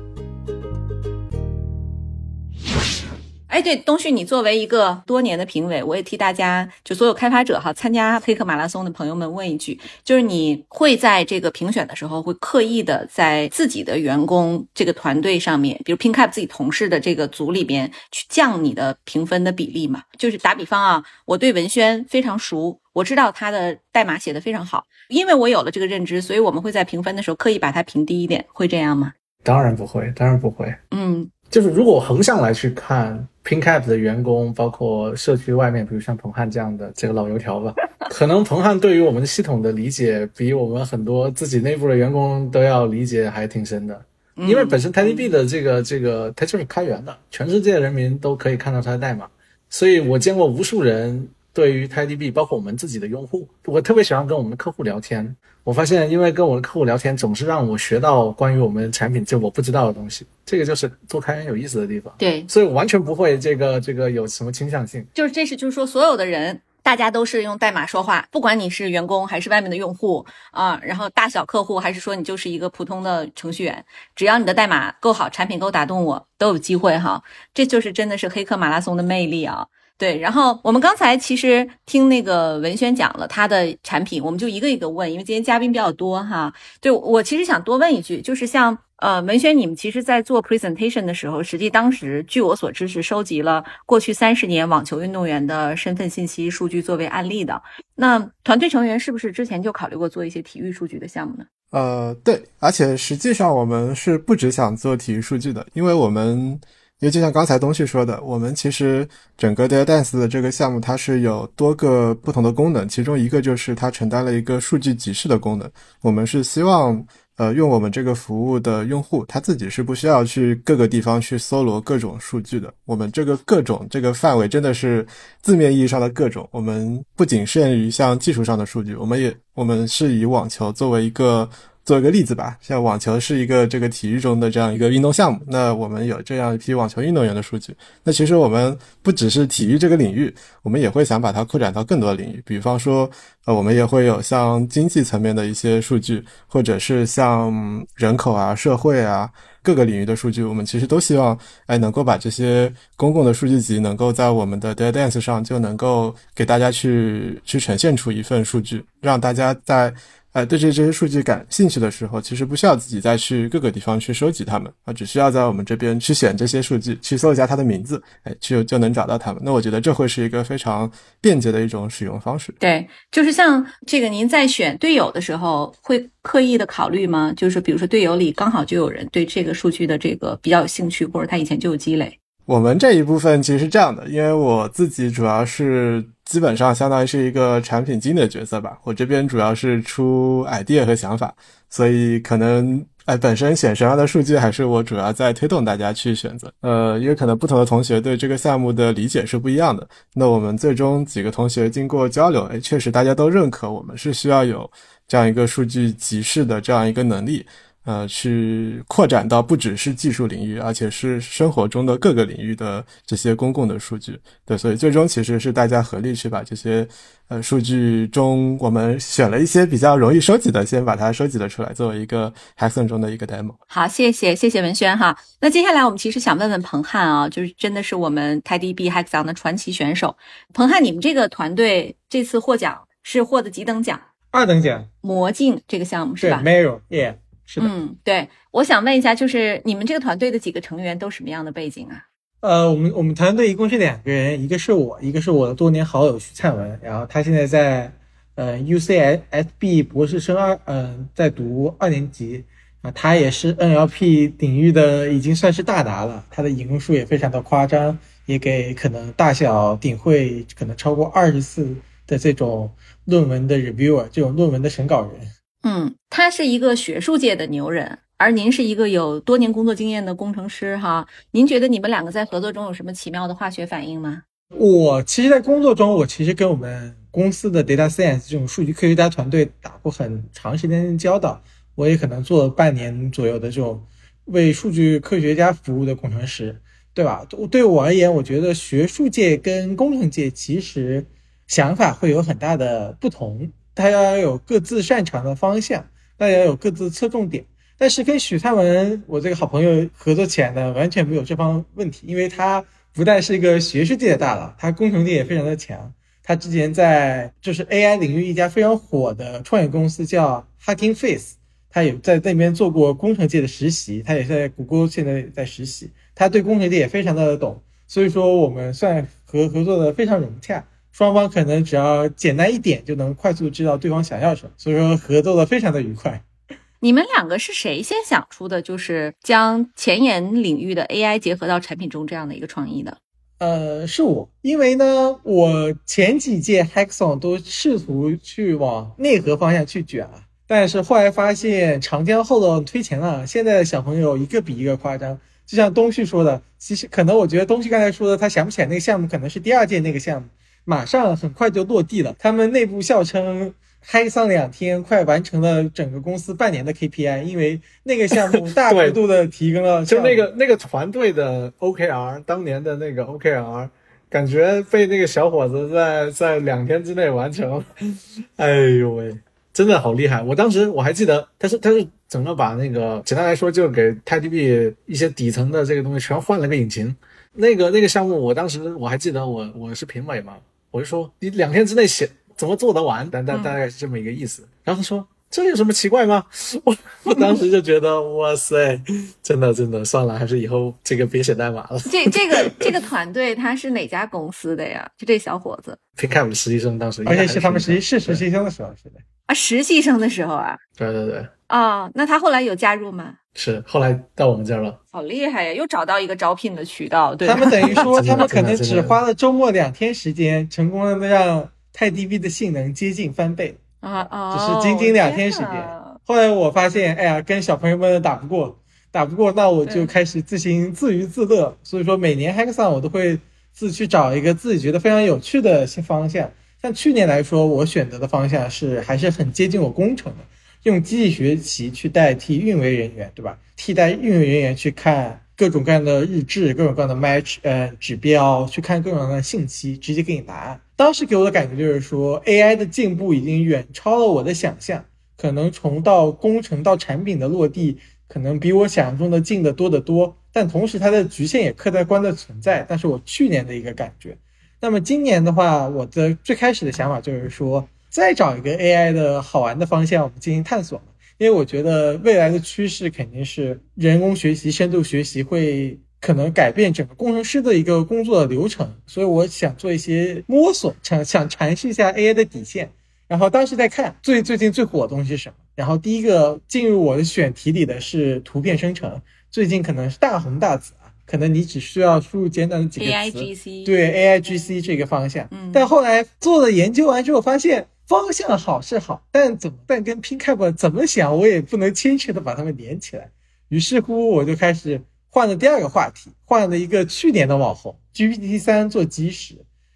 哎，对，东旭，你作为一个多年的评委，我也替大家就所有开发者哈，参加黑客马拉松的朋友们问一句，就是你会在这个评选的时候，会刻意的在自己的员工这个团队上面，比如 PinCap 自己同事的这个组里边，去降你的评分的比例吗？就是打比方啊，我对文轩非常熟，我知道他的代码写的非常好，因为我有了这个认知，所以我们会在评分的时候刻意把它评低一点，会这样吗？当然不会，当然不会。嗯。就是如果横向来去看 PinCap 的员工，包括社区外面，比如像彭汉这样的这个老油条吧，可能彭汉对于我们系统的理解，比我们很多自己内部的员工都要理解还挺深的。因为本身 TidyB 的这个这个它就是开源的，全世界人民都可以看到它的代码，所以我见过无数人对于 TidyB，包括我们自己的用户，我特别喜欢跟我们的客户聊天。我发现，因为跟我的客户聊天，总是让我学到关于我们产品就我不知道的东西。这个就是做开源有意思的地方。对，所以我完全不会这个这个有什么倾向性。就是这是就是说，所有的人大家都是用代码说话，不管你是员工还是外面的用户啊，然后大小客户还是说你就是一个普通的程序员，只要你的代码够好，产品够打动我，都有机会哈。这就是真的是黑客马拉松的魅力啊。对，然后我们刚才其实听那个文轩讲了他的产品，我们就一个一个问，因为今天嘉宾比较多哈。对我其实想多问一句，就是像呃文轩，你们其实在做 presentation 的时候，实际当时据我所知是收集了过去三十年网球运动员的身份信息数据作为案例的。那团队成员是不是之前就考虑过做一些体育数据的项目呢？呃，对，而且实际上我们是不只想做体育数据的，因为我们。因为就像刚才东旭说的，我们其实整个 Data Dance 的这个项目，它是有多个不同的功能，其中一个就是它承担了一个数据集市的功能。我们是希望，呃，用我们这个服务的用户，他自己是不需要去各个地方去搜罗各种数据的。我们这个各种这个范围真的是字面意义上的各种。我们不仅限于像技术上的数据，我们也我们是以网球作为一个。做一个例子吧，像网球是一个这个体育中的这样一个运动项目，那我们有这样一批网球运动员的数据。那其实我们不只是体育这个领域，我们也会想把它扩展到更多领域，比方说，呃，我们也会有像经济层面的一些数据，或者是像人口啊、社会啊各个领域的数据，我们其实都希望，哎，能够把这些公共的数据集能够在我们的 Data Dance 上就能够给大家去去呈现出一份数据，让大家在。哎，对这这些数据感兴趣的时候，其实不需要自己再去各个地方去收集它们啊，只需要在我们这边去选这些数据，去搜一下它的名字，哎，就就能找到它们。那我觉得这会是一个非常便捷的一种使用方式。对，就是像这个，您在选队友的时候会刻意的考虑吗？就是比如说队友里刚好就有人对这个数据的这个比较有兴趣，或者他以前就有积累。我们这一部分其实是这样的，因为我自己主要是。基本上相当于是一个产品经理的角色吧，我这边主要是出 idea 和想法，所以可能哎本身选什么样的数据还是我主要在推动大家去选择。呃，因为可能不同的同学对这个项目的理解是不一样的，那我们最终几个同学经过交流，哎，确实大家都认可我们是需要有这样一个数据集市的这样一个能力。呃，去扩展到不只是技术领域，而且是生活中的各个领域的这些公共的数据。对，所以最终其实是大家合力去把这些呃数据中，我们选了一些比较容易收集的，先把它收集了出来，作为一个 Hackathon 中的一个 demo。好，谢谢谢谢文轩哈。那接下来我们其实想问问彭汉啊，就是真的是我们 TiDB Hackathon 的传奇选手。彭汉，你们这个团队这次获奖是获得几等奖？二等奖，魔镜这个项目是吧嗯，对，我想问一下，就是你们这个团队的几个成员都什么样的背景啊？呃，我们我们团队一共是两个人，一个是我，一个是我的多年好友徐灿文，然后他现在在呃 UCSB 博士生二，嗯，在读二年级啊，他也是 NLP 领域的已经算是大拿了，他的引用数也非常的夸张，也给可能大小顶会可能超过二十次的这种论文的 reviewer，这种论文的审稿人。嗯，他是一个学术界的牛人，而您是一个有多年工作经验的工程师，哈。您觉得你们两个在合作中有什么奇妙的化学反应吗？我其实，在工作中，我其实跟我们公司的 data science 这种数据科学家团队打过很长时间的交道。我也可能做了半年左右的这种为数据科学家服务的工程师，对吧？对我而言，我觉得学术界跟工程界其实想法会有很大的不同。大家有各自擅长的方向，大家有各自侧重点。但是跟许灿文，我这个好朋友合作起来呢，完全没有这方问题，因为他不但是一个学术界的大佬，他工程界也非常的强。他之前在就是 AI 领域一家非常火的创业公司叫 Hugging Face，他也在那边做过工程界的实习，他也在谷歌现在在实习，他对工程界也非常的懂，所以说我们算合合作的非常融洽。双方可能只要简单一点就能快速知道对方想要什么，所以说合作的非常的愉快。你们两个是谁先想出的，就是将前沿领域的 AI 结合到产品中这样的一个创意的？呃，是我，因为呢，我前几届 Hackathon 都试图去往内核方向去卷啊，但是后来发现长江后浪推前浪，现在的小朋友一个比一个夸张。就像东旭说的，其实可能我觉得东旭刚才说的，他想不起来那个项目可能是第二届那个项目。马上很快就落地了。他们内部笑称，嗨上两天快完成了整个公司半年的 KPI，因为那个项目大幅度的提高了。就那个那个团队的 OKR，当年的那个 OKR，感觉被那个小伙子在在两天之内完成。哎呦喂，真的好厉害！我当时我还记得，他是他是整个把那个简单来说，就给 TiDB 一些底层的这个东西全换了个引擎。那个那个项目，我当时我还记得，我我是评委嘛。我就说你两天之内写怎么做得完？大大大概是这么一个意思。然后他说这有什么奇怪吗？我 我当时就觉得哇塞，真的真的算了，还是以后这个别写代码了。这这个这个团队他是哪家公司的呀？就这小伙子，Pickup 的实习生当时，而且是他们实习是实习生的时候是的。啊，实习生的时候啊。对对对，哦，那他后来有加入吗？是后来到我们这儿了。好厉害呀，又找到一个招聘的渠道。对，他们等于说，他们可能只花了周末两天时间，成功的让泰 DB 的性能接近翻倍。啊啊，只是仅仅两天时间后来我发现，哎呀，跟小朋友们打不过，打不过，那我就开始自行自娱自乐。所以说，每年 Hackathon 我都会自去找一个自己觉得非常有趣的新方向。像去年来说，我选择的方向是还是很接近我工程的，用机器学习去代替运维人员，对吧？替代运维人员去看各种各样的日志、各种各样的 match 呃指标，去看各种各样的信息，直接给你答案。当时给我的感觉就是说，AI 的进步已经远超了我的想象，可能从到工程到产品的落地，可能比我想象中的近得多得多。但同时，它的局限也客观的存在。但是我去年的一个感觉，那么今年的话，我的最开始的想法就是说，再找一个 AI 的好玩的方向，我们进行探索。因为我觉得未来的趋势肯定是人工学习、深度学习会可能改变整个工程师的一个工作的流程，所以我想做一些摸索，想想尝试一下 AI 的底线。然后当时在看最最近最火的东西是什么，然后第一个进入我的选题里的是图片生成，最近可能是大红大紫，可能你只需要输入简短的几个词 AIGC 对 AIGC 这个方向，嗯但后来做了研究完之后，发现方向好是好，但怎么但跟 PinCap 怎么想，我也不能牵扯的把它们连起来。于是乎，我就开始换了第二个话题，换了一个去年的网红 GPT 三做基石，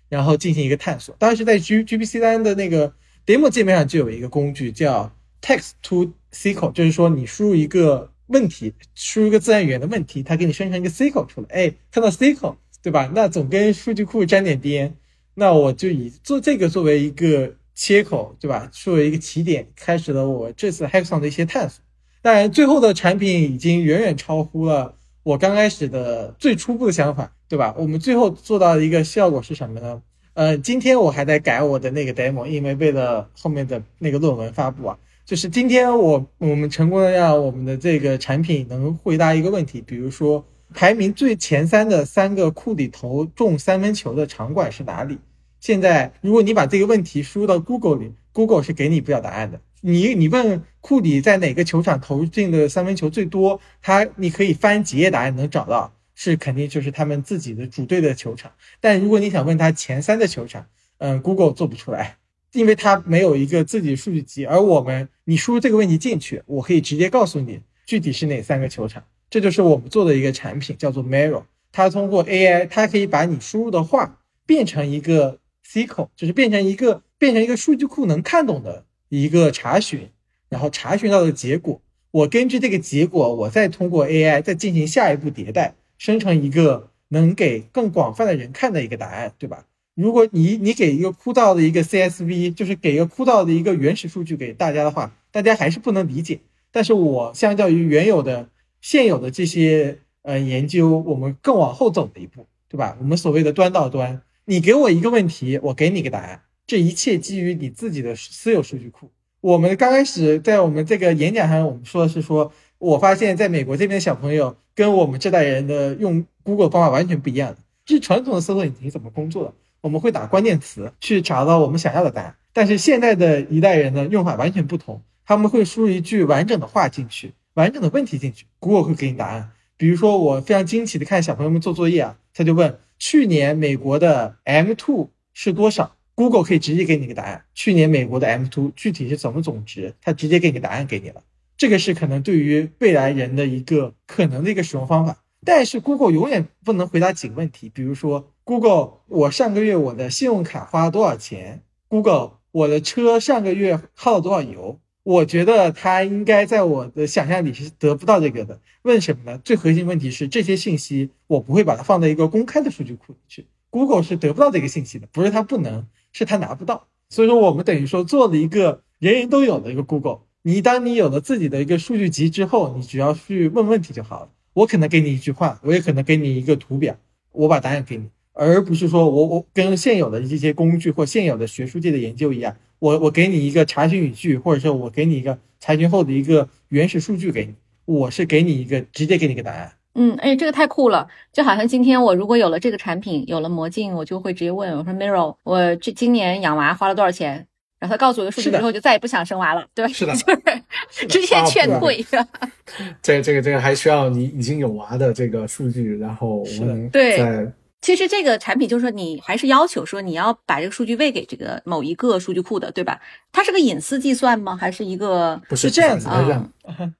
然后进行一个探索。当时在 G GPT 三的那个 demo 界面上就有一个工具叫 Text to SQL，就是说你输入一个问题，输入一个自然语言的问题，它给你生成一个 SQL 出来。哎，看到 SQL 对吧？那总跟数据库沾点边，那我就以做这个作为一个切口，对吧？作为一个起点，开始了我这次 Hackathon 的一些探索。当然，最后的产品已经远远超乎了我刚开始的最初步的想法，对吧？我们最后做到的一个效果是什么呢？呃，今天我还在改我的那个 demo，因为为了后面的那个论文发布啊，就是今天我我们成功的让我们的这个产品能回答一个问题，比如说排名最前三的三个库里投中三分球的场馆是哪里？现在如果你把这个问题输入到 Google 里，Google 是给你不了答案的。你你问库里在哪个球场投进的三分球最多，他你可以翻几页答案能找到，是肯定就是他们自己的主队的球场。但如果你想问他前三的球场，嗯，Google 做不出来，因为它没有一个自己数据集。而我们，你输入这个问题进去，我可以直接告诉你具体是哪三个球场。这就是我们做的一个产品，叫做 merrow。它通过 AI，它可以把你输入的话变成一个 SQL，就是变成一个变成一个数据库能看懂的一个查询，然后查询到的结果，我根据这个结果，我再通过 AI 再进行下一步迭代，生成一个能给更广泛的人看的一个答案，对吧？如果你你给一个枯燥的一个 CSV，就是给一个枯燥的一个原始数据给大家的话，大家还是不能理解。但是我相较于原有的现有的这些呃研究，我们更往后走了一步，对吧？我们所谓的端到端，你给我一个问题，我给你个答案，这一切基于你自己的私有数据库。我们刚开始在我们这个演讲上，我们说的是说，我发现在美国这边的小朋友跟我们这代人的用 Google 方法完全不一样的。是传统的搜索引擎怎么工作的？我们会打关键词去找到我们想要的答案，但是现在的一代人呢，用法完全不同。他们会输入一句完整的话进去，完整的问题进去，Google 会给你答案。比如说，我非常惊奇的看小朋友们做作业啊，他就问去年美国的 M2 是多少，Google 可以直接给你个答案。去年美国的 M2 具体是怎么总值，它直接给你个答案给你了。这个是可能对于未来人的一个可能的一个使用方法。但是 Google 永远不能回答几个问题，比如说 Google，我上个月我的信用卡花了多少钱？Google，我的车上个月耗了多少油？我觉得它应该在我的想象里是得不到这个的。问什么呢？最核心问题是这些信息我不会把它放在一个公开的数据库里去，Google 是得不到这个信息的，不是它不能，是它拿不到。所以说我们等于说做了一个人人都有的一个 Google。你当你有了自己的一个数据集之后，你只要去问问题就好了。我可能给你一句话，我也可能给你一个图表，我把答案给你，而不是说我我跟现有的这些工具或现有的学术界的研究一样，我我给你一个查询语句，或者说我给你一个查询后的一个原始数据给你，我是给你一个直接给你一个答案。嗯，哎，这个太酷了！就好像今天我如果有了这个产品，有了魔镜，我就会直接问我说：“Miro，我这今年养娃花了多少钱？”然后他告诉我的数据之后，就再也不想生娃了，对吧？是的 就是直接劝退。这这个这个还需要你已经有娃的这个数据，然后我们对再其实这个产品就是说，你还是要求说你要把这个数据喂给这个某一个数据库的，对吧？它是个隐私计算吗？还是一个？不是是这样子的这样，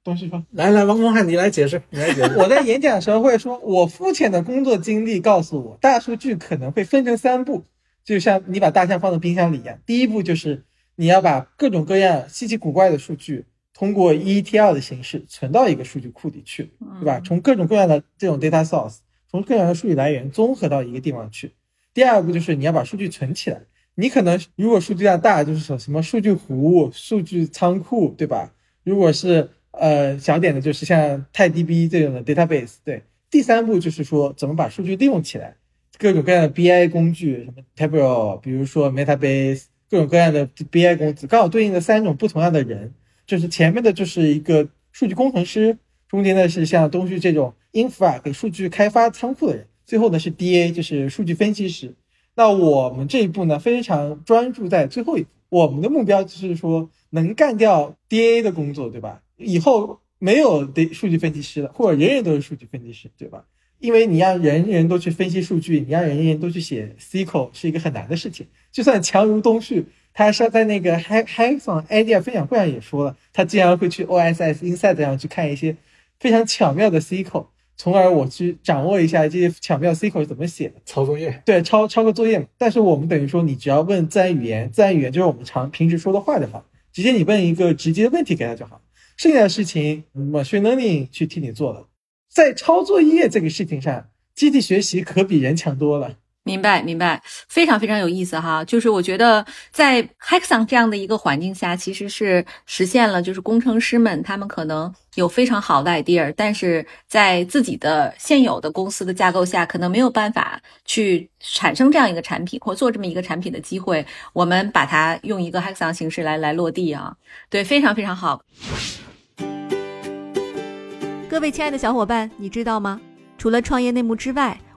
东西说，来来，王光汉，你来解释，你来解释。我在演讲的时候会说，我肤浅的工作经历告诉我，大数据可能会分成三步，就像你把大象放到冰箱里一样。第一步就是你要把各种各样稀奇古怪的数据通过 ETL 的形式存到一个数据库里去，对吧？从各种各样的这种 data source，从各样的数据来源综合到一个地方去。第二步就是你要把数据存起来。你可能如果数据量大，就是说什么数据湖、数据仓库，对吧？如果是呃小点的，就是像泰 DB 这种的 database。对，第三步就是说怎么把数据利用起来，各种各样的 BI 工具，什么 Tableau，比如说 Metabase，各种各样的 BI 工具，刚好对应的三种不同样的人，就是前面的就是一个数据工程师，中间的是像东旭这种 infra 给数据开发仓库的人，最后呢是 DA，就是数据分析师。那我们这一步呢，非常专注在最后一步。我们的目标就是说，能干掉 DA 的工作，对吧？以后没有的数据分析师了，或者人人都是数据分析师，对吧？因为你让人人都去分析数据，你让人人都去写 SQL 是一个很难的事情。就算强如东旭，他是在那个 Hack Hackathon idea 分享会上也说了，他竟然会去 OSS Inside 上去看一些非常巧妙的 SQL。从而我去掌握一下这些巧妙 SQL 是怎么写的，抄作业，对，抄抄个作业嘛。但是我们等于说，你只要问自然语言，自然语言就是我们常平时说的话就好，直接你问一个直接的问题给他就好，剩下的事情 machine learning 去替你做了。在抄作业这个事情上，机器学习可比人强多了。明白，明白，非常非常有意思哈。就是我觉得在 Hackathon 这样的一个环境下，其实是实现了，就是工程师们他们可能有非常好的 idea，但是在自己的现有的公司的架构下，可能没有办法去产生这样一个产品或做这么一个产品的机会。我们把它用一个 Hackathon 形式来来落地啊，对，非常非常好。各位亲爱的小伙伴，你知道吗？除了创业内幕之外，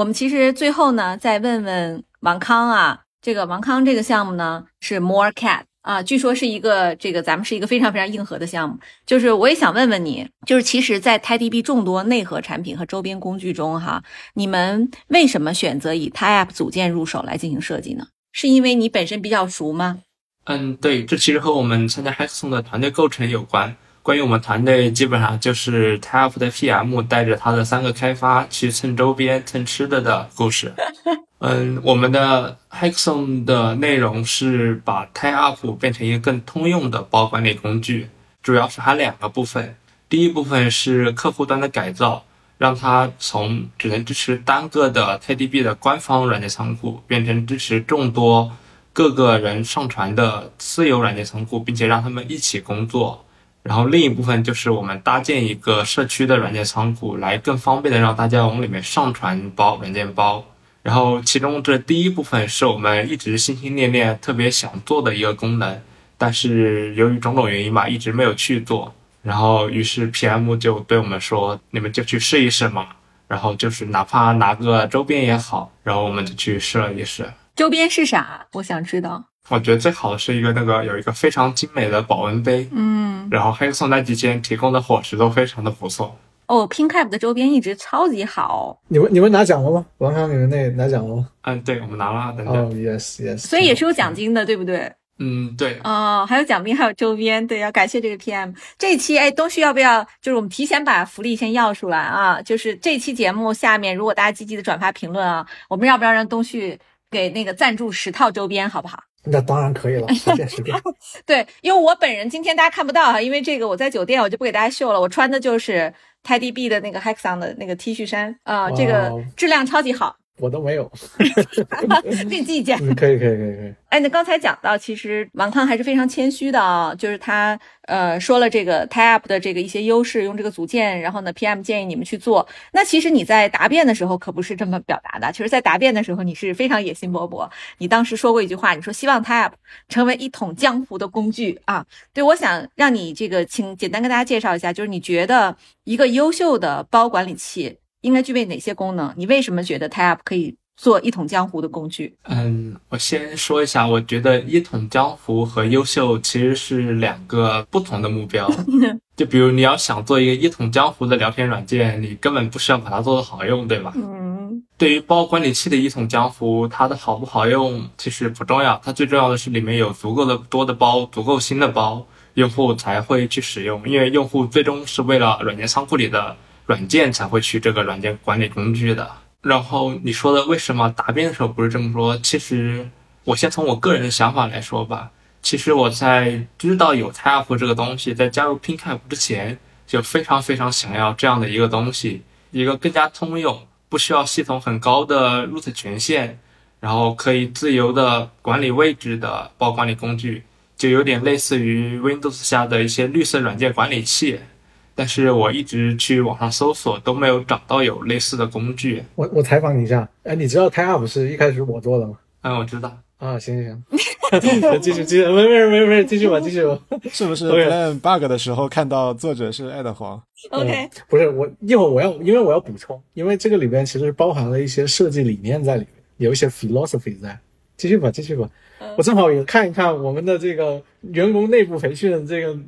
我们其实最后呢，再问问王康啊，这个王康这个项目呢是 More Cat 啊，据说是一个这个咱们是一个非常非常硬核的项目。就是我也想问问你，就是其实，在 TiDB 众多内核产品和周边工具中，哈，你们为什么选择以 TiApp 组件入手来进行设计呢？是因为你本身比较熟吗？嗯，对，这其实和我们参加 Hackathon 的团队构成有关。关于我们团队，基本上就是 TAP 的 PM 带着他的三个开发去蹭周边、蹭吃的的故事。嗯，我们的 Hackathon 的内容是把 TiUp 变成一个更通用的包管理工具，主要是含两个部分。第一部分是客户端的改造，让它从只能支持单个的 KDB 的官方软件仓库，变成支持众多各个人上传的私有软件仓库，并且让他们一起工作。然后另一部分就是我们搭建一个社区的软件仓库，来更方便的让大家往里面上传包软件包。然后其中这第一部分是我们一直心心念念、特别想做的一个功能，但是由于种种原因吧，一直没有去做。然后于是 PM 就对我们说：“你们就去试一试嘛。”然后就是哪怕拿个周边也好，然后我们就去试了一试。周边是啥？我想知道。我觉得最好的是一个那个有一个非常精美的保温杯，嗯，然后黑松那几间提供的伙食都非常的不错。哦，PinCap 的周边一直超级好，你们你们拿奖了吗？王康，你们那拿奖了吗？嗯，对，我们拿了等哦等。，yes yes，所以也是有奖金的，对不对？嗯，对，哦，还有奖品，还有周边，对，要感谢这个 PM。这一期，哎，东旭要不要？就是我们提前把福利先要出来啊！就是这期节目下面，如果大家积极的转发评论啊，我们要不要让东旭给那个赞助十套周边，好不好？那当然可以了，随便随便。对，因为我本人今天大家看不到哈，因为这个我在酒店，我就不给大家秀了。我穿的就是 TiDB 的那个 Hackathon 的那个 T 恤衫啊、这个质量超级好。我都没有。另计件。嗯，可以可以可以可以。哎，那刚才讲到，其实王康还是非常谦虚的啊，就是他呃说了这个 TypeUp 的这个一些优势，用这个组件，然后呢，PM 建议你们去做。那其实你在答辩的时候可不是这么表达的，其实，在答辩的时候你是非常野心勃勃。你当时说过一句话，你说希望 up 成为一统江湖的工具啊。对，我想让你这个请简单跟大家介绍一下，就是你觉得一个优秀的包管理器应该具备哪些功能？你为什么觉得 up 可以？做一统江湖的工具。嗯，我先说一下，我觉得一统江湖和优秀其实是两个不同的目标。就比如你要想做一个一统江湖的聊天软件，你根本不需要把它做得好用，对吧？嗯。对于包管理器的一统江湖，它的好不好用其实不重要，它最重要的是里面有足够的多的包，足够新的包，用户才会去使用。因为用户最终是为了软件仓库里的软件才会去这个软件管理工具的。然后你说的为什么答辩的时候不是这么说？其实我先从我个人的想法来说吧。其实我在知道有 t a p 这个东西，在加入 PinCap 之前，就非常非常想要这样的一个东西，一个更加通用、不需要系统很高的 root 权限，然后可以自由的管理位置的包管理工具，就有点类似于 Windows 下的一些绿色软件管理器。但是我一直去网上搜索都没有找到有类似的工具。我我采访你一下，哎，你知道 Tie Up 是一开始我做的吗？嗯，我知道。啊，行行行，继续继续，没没没没，继续吧继续吧。是不是 plan bug 的时候看到作者是爱德华？OK，不是我一会儿我要，因为我要补充，因为这个里边其实包含了一些设计理念在里面，有一些 philosophy 在。继续吧继续吧，我正好也看一看我们的这个员工内部培训的这个。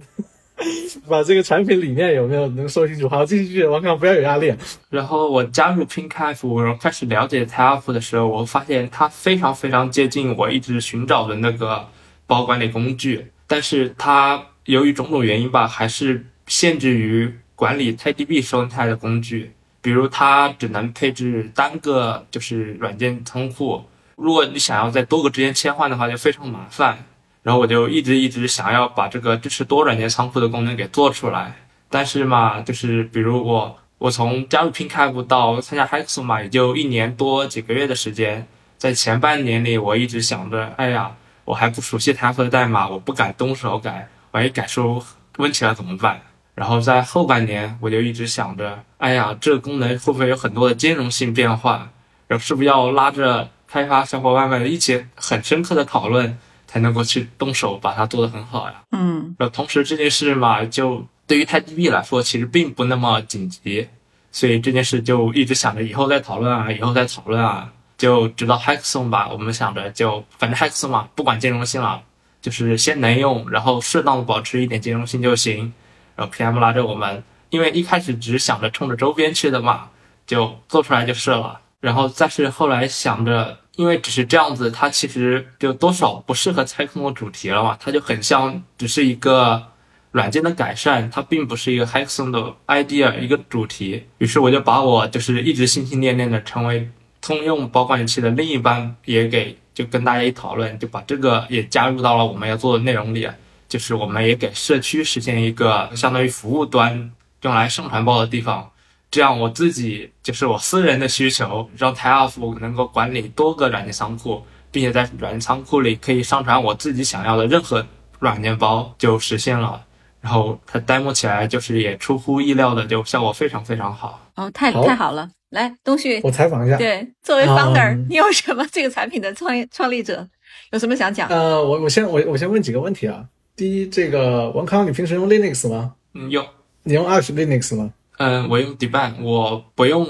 把这个产品理念有没有能说清楚？好，继续，王康不要有压力。然后我加入 PinCap，然后开始了解 t a p 的时候，我发现它非常非常接近我一直寻找的那个包管理工具，但是它由于种种原因吧，还是限制于管理 TDB 生态的工具，比如它只能配置单个就是软件仓库，如果你想要在多个之间切换的话，就非常麻烦。然后我就一直一直想要把这个支持多软件仓库的功能给做出来，但是嘛，就是比如我我从加入 PinCap 到参加 Hackathon 嘛，也就一年多几个月的时间，在前半年里，我一直想着，哎呀，我还不熟悉 t a p 的代码，我不敢动手改，万一改出问题了怎么办？然后在后半年，我就一直想着，哎呀，这个功能会不会有很多的兼容性变化？然后是不是要拉着开发小伙伴们一起很深刻的讨论？才能够去动手把它做得很好呀。嗯，然后同时这件事嘛，就对于 TiDB 来说，其实并不那么紧急，所以这件事就一直想着以后再讨论啊，以后再讨论啊，就直到 Hackathon 吧。我们想着就反正 Hackathon 嘛，不管兼容性了，就是先能用，然后适当的保持一点兼容性就行。然后 PM 拉着我们，因为一开始只是想着冲着周边去的嘛，就做出来就是了。然后再是后来想着。因为只是这样子，它其实就多少不适合拆空的主题了嘛，它就很像只是一个软件的改善，它并不是一个 h a c k s o n 的 idea 一个主题。于是我就把我就是一直心心念念的成为通用包管理器的另一半也给就跟大家一讨论，就把这个也加入到了我们要做的内容里，就是我们也给社区实现一个相当于服务端用来上传包的地方。这样我自己就是我私人的需求，让 t a f 能够管理多个软件仓库，并且在软件仓库里可以上传我自己想要的任何软件包，就实现了。然后它 demo 起来就是也出乎意料的，就效果非常非常好。哦，太太好了！来，东旭，我采访一下。对，作为 founder，你有什么这个产品的创业创立者有什么想讲？呃，我我先我我先问几个问题啊。第一，这个王康，你平时用 Linux 吗？嗯，用。你用 Arch Linux 吗？嗯，我用 Debian，我不用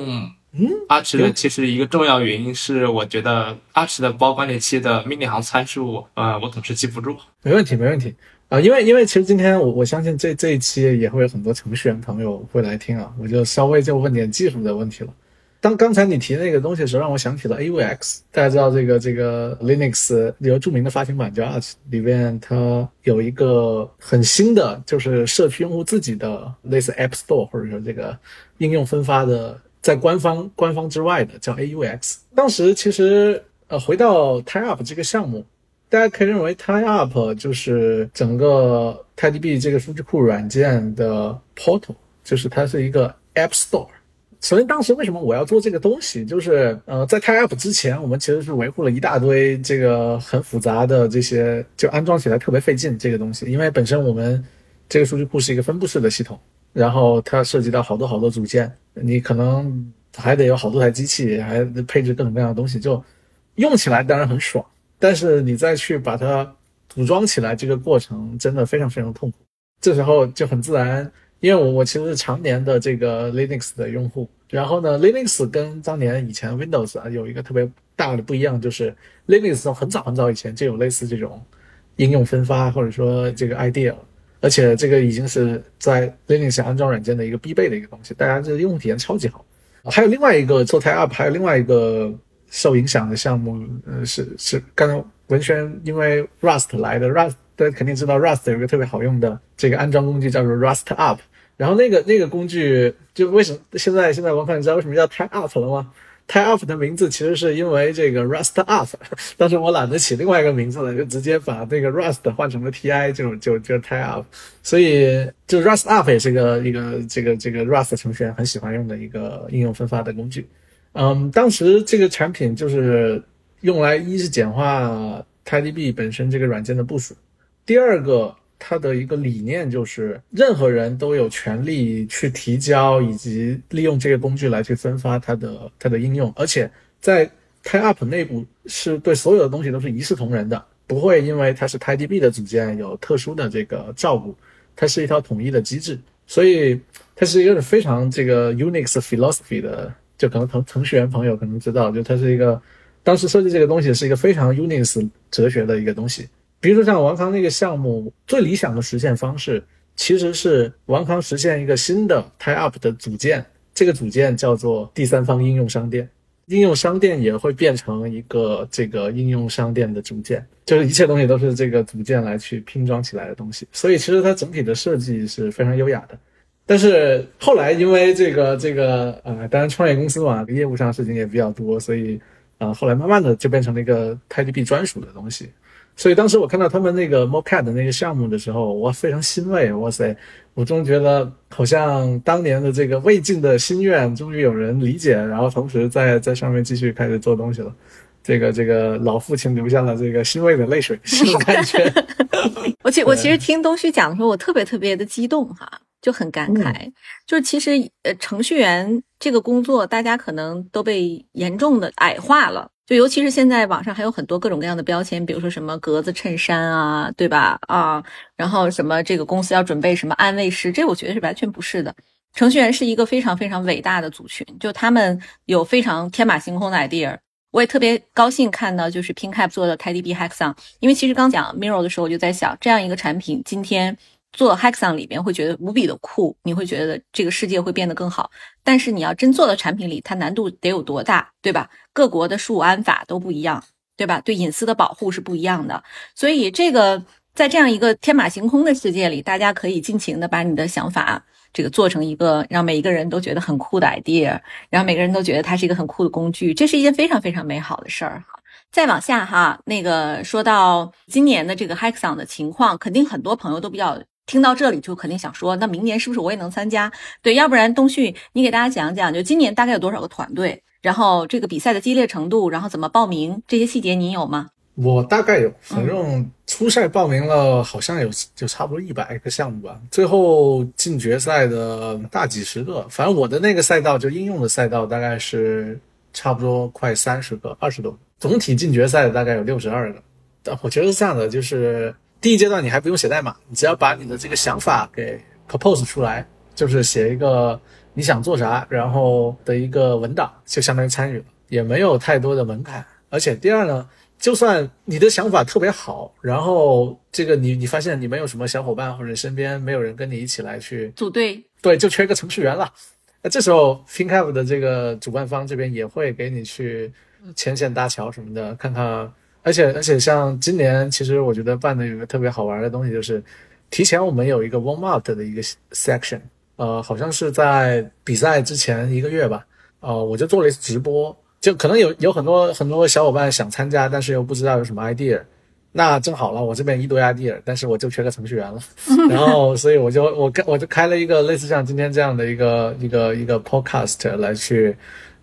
嗯 Arch 的。其实一个重要原因是，我觉得 Arch 的包管理器的命令行参数，呃，我总是记不住。没问题，没问题啊，因为因为其实今天我我相信这这一期也会有很多程序员朋友会来听啊，我就稍微就问点技术的问题了。当刚才你提那个东西的时候，让我想起了 AUX。大家知道这个这个 Linux 有著名的发行版叫 Arch，里边它有一个很新的，就是社区用户自己的类似 App Store 或者说这个应用分发的，在官方官方之外的叫 AUX。当时其实呃回到 Tie Up 这个项目，大家可以认为 Tie Up 就是整个 TiDB 这个数据库软件的 Portal，就是它是一个 App Store。首先，当时为什么我要做这个东西？就是呃，在开 App 之前，我们其实是维护了一大堆这个很复杂的这些，就安装起来特别费劲这个东西。因为本身我们这个数据库是一个分布式的系统，然后它涉及到好多好多组件，你可能还得有好多台机器，还得配置各种各样的东西，就用起来当然很爽，但是你再去把它组装起来，这个过程真的非常非常痛苦。这时候就很自然。因为我我其实是常年的这个 Linux 的用户，然后呢，Linux 跟当年以前 Windows 啊有一个特别大的不一样，就是 Linux 从很早很早以前就有类似这种应用分发或者说这个 idea，而且这个已经是在 Linux 安装软件的一个必备的一个东西，大家这个用户体验超级好。还有另外一个做 Tie Up，还有另外一个受影响的项目，呃，是是刚才文轩因为 Rust 来的，Rust 大家肯定知道 Rust 有一个特别好用的这个安装工具叫做 Rust Up。然后那个那个工具就为什么现在现在王康你知道为什么叫 Tie Up 了吗？Tie Up 的名字其实是因为这个 Rust Up，但是我懒得起另外一个名字了，就直接把那个 Rust 换成了 Ti，就就就 Tie Up。所以就 Rust Up 也是一个一个这个这个 Rust 程序员很喜欢用的一个应用分发的工具。嗯，当时这个产品就是用来一是简化 TiDB 本身这个软件的部署，第二个。它的一个理念就是，任何人都有权利去提交以及利用这个工具来去分发它的它的应用，而且在 Tie Up 内部是对所有的东西都是一视同仁的，不会因为它是 TiDB 的组件有特殊的这个照顾，它是一套统一的机制，所以它是一个非常这个 Unix philosophy 的，就可能程程序员朋友可能知道，就它是一个当时设计这个东西是一个非常 Unix 哲学的一个东西。比如说像王康那个项目，最理想的实现方式其实是王康实现一个新的 tie up 的组件，这个组件叫做第三方应用商店，应用商店也会变成一个这个应用商店的组件，就是一切东西都是这个组件来去拼装起来的东西。所以其实它整体的设计是非常优雅的。但是后来因为这个这个呃，当然创业公司嘛，业务上事情也比较多，所以啊，后来慢慢的就变成了一个 TiDB 专属的东西。所以当时我看到他们那个 Mocat 的那个项目的时候，我非常欣慰。哇塞，我终于觉得好像当年的这个未尽的心愿，终于有人理解，然后同时在在上面继续开始做东西了。这个这个老父亲留下了这个欣慰的泪水，这种感觉。我 其我其实听东旭讲的时候，我特别特别的激动哈，就很感慨。就是其实呃，程序员这个工作，大家可能都被严重的矮化了。就尤其是现在网上还有很多各种各样的标签，比如说什么格子衬衫啊，对吧？啊，然后什么这个公司要准备什么安慰师，这我觉得是完全不是的。程序员是一个非常非常伟大的族群，就他们有非常天马行空的 idea。我也特别高兴看到就是 PinCap 做的 TiDB Hackathon，因为其实刚讲 Mirror 的时候，我就在想，这样一个产品今天。做 Hackathon 里边会觉得无比的酷，你会觉得这个世界会变得更好。但是你要真做到产品里，它难度得有多大，对吧？各国的数安法都不一样，对吧？对隐私的保护是不一样的。所以这个在这样一个天马行空的世界里，大家可以尽情的把你的想法这个做成一个让每一个人都觉得很酷的 idea，然后每个人都觉得它是一个很酷的工具，这是一件非常非常美好的事儿。再往下哈，那个说到今年的这个 Hackathon 的情况，肯定很多朋友都比较。听到这里就肯定想说，那明年是不是我也能参加？对，要不然东旭，你给大家讲讲，就今年大概有多少个团队，然后这个比赛的激烈程度，然后怎么报名，这些细节你有吗？我大概有，反正初赛报名了，好像有就差不多一百个项目吧，最后进决赛的大几十个，反正我的那个赛道就应用的赛道大概是差不多快三十个，二十多个，总体进决赛的大概有六十二个。但我觉得是这样的，就是。第一阶段你还不用写代码，你只要把你的这个想法给 propose 出来，就是写一个你想做啥，然后的一个文档，就相当于参与了，也没有太多的门槛。而且第二呢，就算你的想法特别好，然后这个你你发现你没有什么小伙伴或者身边没有人跟你一起来去组队，对，就缺一个程序员了。那这时候 ThinkUp 的这个主办方这边也会给你去牵线搭桥什么的，看看。而且而且，像今年，其实我觉得办的有个特别好玩的东西，就是提前我们有一个 warm up 的一个 section，呃，好像是在比赛之前一个月吧，呃，我就做了一次直播，就可能有有很多很多小伙伴想参加，但是又不知道有什么 idea，那正好了，我这边一堆 idea，但是我就缺个程序员了，然后所以我就我开我就开了一个类似像今天这样的一个一个一个 podcast 来去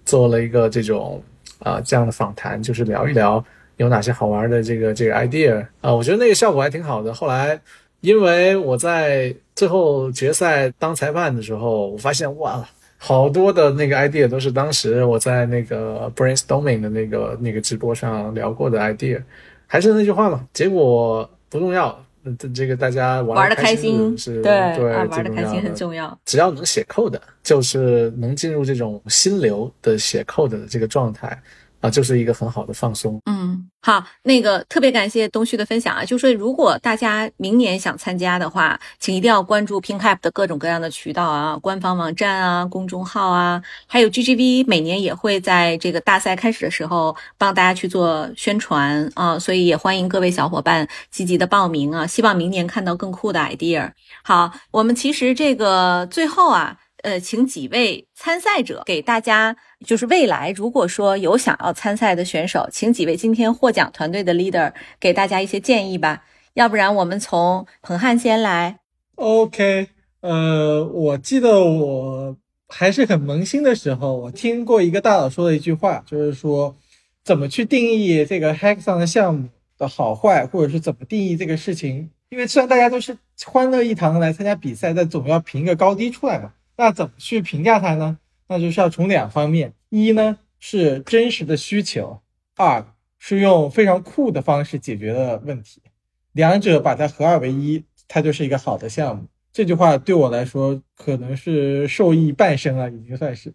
做了一个这种啊、这样的访谈，就是聊一聊有哪些好玩的这个这个 idea 啊、我觉得那个效果还挺好的。后来因为我在最后决赛当裁判的时候，我发现哇。好多的那个 idea 都是当时我在那个 brainstorming 的那个那个直播上聊过的 idea，还是那句话嘛，结果不重要，呃这个大家玩玩的开开心，是对对玩的开心很重要。只要能写 code，就是能进入这种心流的写 code 的这个状态啊，就是一个很好的放松。嗯，好，那个特别感谢东旭的分享啊，就说如果大家明年想参加的话，请一定要关注 PingCap 的各种各样的渠道啊，官方网站啊、公众号啊，还有 GGV 每年也会在这个大赛开始的时候帮大家去做宣传啊，所以也欢迎各位小伙伴积极的报名啊，希望明年看到更酷的 idea。好，我们其实这个最后啊。呃，请几位参赛者给大家，就是未来如果说有想要参赛的选手，请几位今天获奖团队的 leader 给大家一些建议吧。要不然我们从彭汉先来。OK，呃，我记得我还是很萌新的时候，我听过一个大佬说的一句话，就是说怎么去定义这个 Hackathon 的项目的好坏，或者是怎么定义这个事情。因为虽然大家都是欢乐一堂来参加比赛，但总要评一个高低出来嘛。那怎么去评价它呢？那就是要从两方面：一呢是真实的需求，二是用非常酷的方式解决的问题。两者把它合二为一，它就是一个好的项目。这句话对我来说可能是受益半生了，已经算是。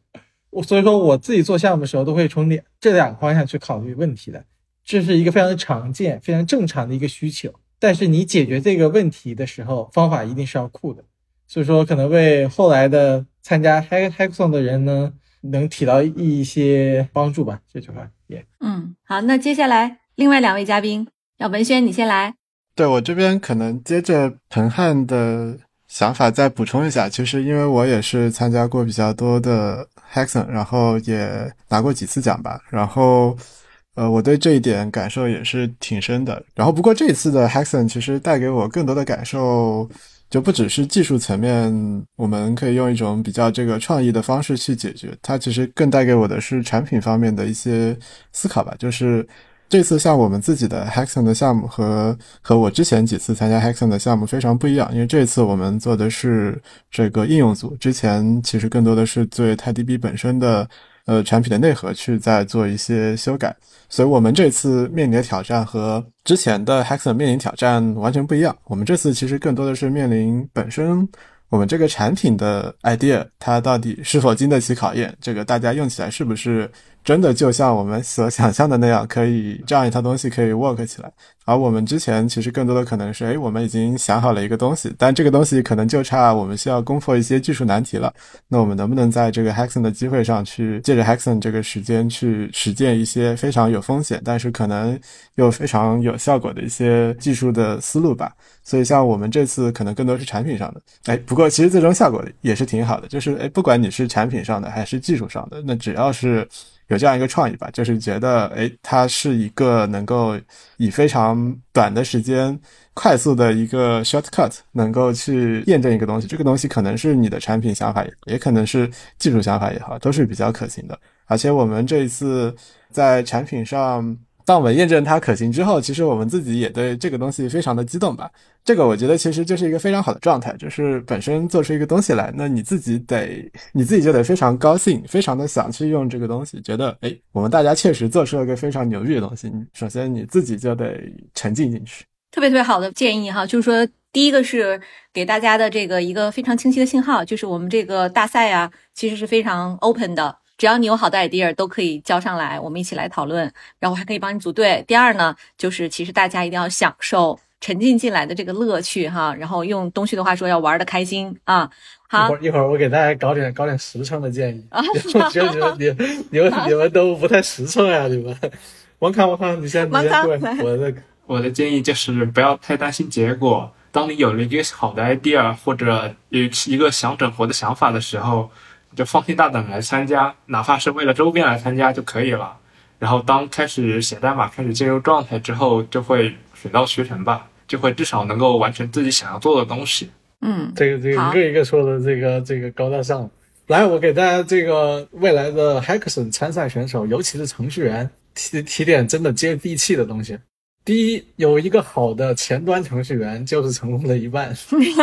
我所以说我自己做项目的时候都会从两这两个方向去考虑问题的，这是一个非常常见、非常正常的一个需求。但是你解决这个问题的时候，方法一定是要酷的。所以说可能为后来的参加 Hack Hackathon 的人呢，能起到一些帮助吧。这句话也。嗯，好，那接下来另外两位嘉宾，要文轩你先来。对我这边可能接着彭汉的想法再补充一下，其实因为我也是参加过比较多的 Hackathon，然后也拿过几次奖吧，然后呃，我对这一点感受也是挺深的。然后不过这一次的 Hackathon 其实带给我更多的感受，就不只是技术层面，我们可以用一种比较这个创意的方式去解决，它其实更带给我的是产品方面的一些思考吧，就是。这次像我们自己的 hackson 的项目和和我之前几次参加 hackson 的项目非常不一样，因为这次我们做的是这个应用组，之前其实更多的是对 TiDB 本身的呃产品的内核去再做一些修改，所以我们这次面临的挑战和之前的 Hackathon 面临挑战完全不一样。我们这次其实更多的是面临本身我们这个产品的 idea 它到底是否经得起考验，这个大家用起来是不是真的就像我们所想象的那样，可以这样一套东西可以 work 起来。而我们之前其实更多的可能是，哎，我们已经想好了一个东西，但这个东西可能就差我们需要攻破一些技术难题了。那我们能不能在这个 Hackathon 的机会上去，借着 Hackathon 这个时间去实践一些非常有风险，但是可能又非常有效果的一些技术的思路吧？所以像我们这次可能更多是产品上的，哎，不过其实最终效果也是挺好的，就是哎，不管你是产品上的还是技术上的，那只要是有这样一个创意吧，就是觉得诶，它是一个能够以非常短的时间、快速的一个 shortcut，能够去验证一个东西。这个东西可能是你的产品想法，也可能是技术想法也好，都是比较可行的。而且我们这一次在产品上。当我们验证它可行之后，其实我们自己也对这个东西非常的激动吧。这个我觉得其实就是一个非常好的状态，就是本身做出一个东西来，那你自己得你自己就得非常高兴，非常的想去用这个东西，觉得哎，我们大家确实做出了一个非常牛逼的东西。首先你自己就得沉浸进去。特别特别好的建议哈，就是说第一个是给大家的这个一个非常清晰的信号，就是我们这个大赛啊，其实是非常 open 的。只要你有好的 idea，都可以交上来，我们一起来讨论，然后还可以帮你组队。第二呢，就是其实大家一定要享受沉浸进来的这个乐趣哈，然后用东旭的话说，要玩的开心啊。好，一会儿一会儿我给大家搞点搞点实诚的建议。啊，我觉得你们你 你们你们都不太实诚呀，你们。王康王康，你先你先对我的 我的建议就是不要太担心结果。当你有了一个好的 idea 或者有一个想整活的想法的时候。就放心大胆来参加，哪怕是为了周边来参加就可以了。然后当开始写代码、开始进入状态之后，就会水到渠成吧，就会至少能够完成自己想要做的东西。嗯，这个这个一个一个说的这个这个高大上。来，我给大家这个未来的 Hackathon 参赛选手，尤其是程序员，提提点真的接地气的东西。第一，有一个好的前端程序员就是成功的一半，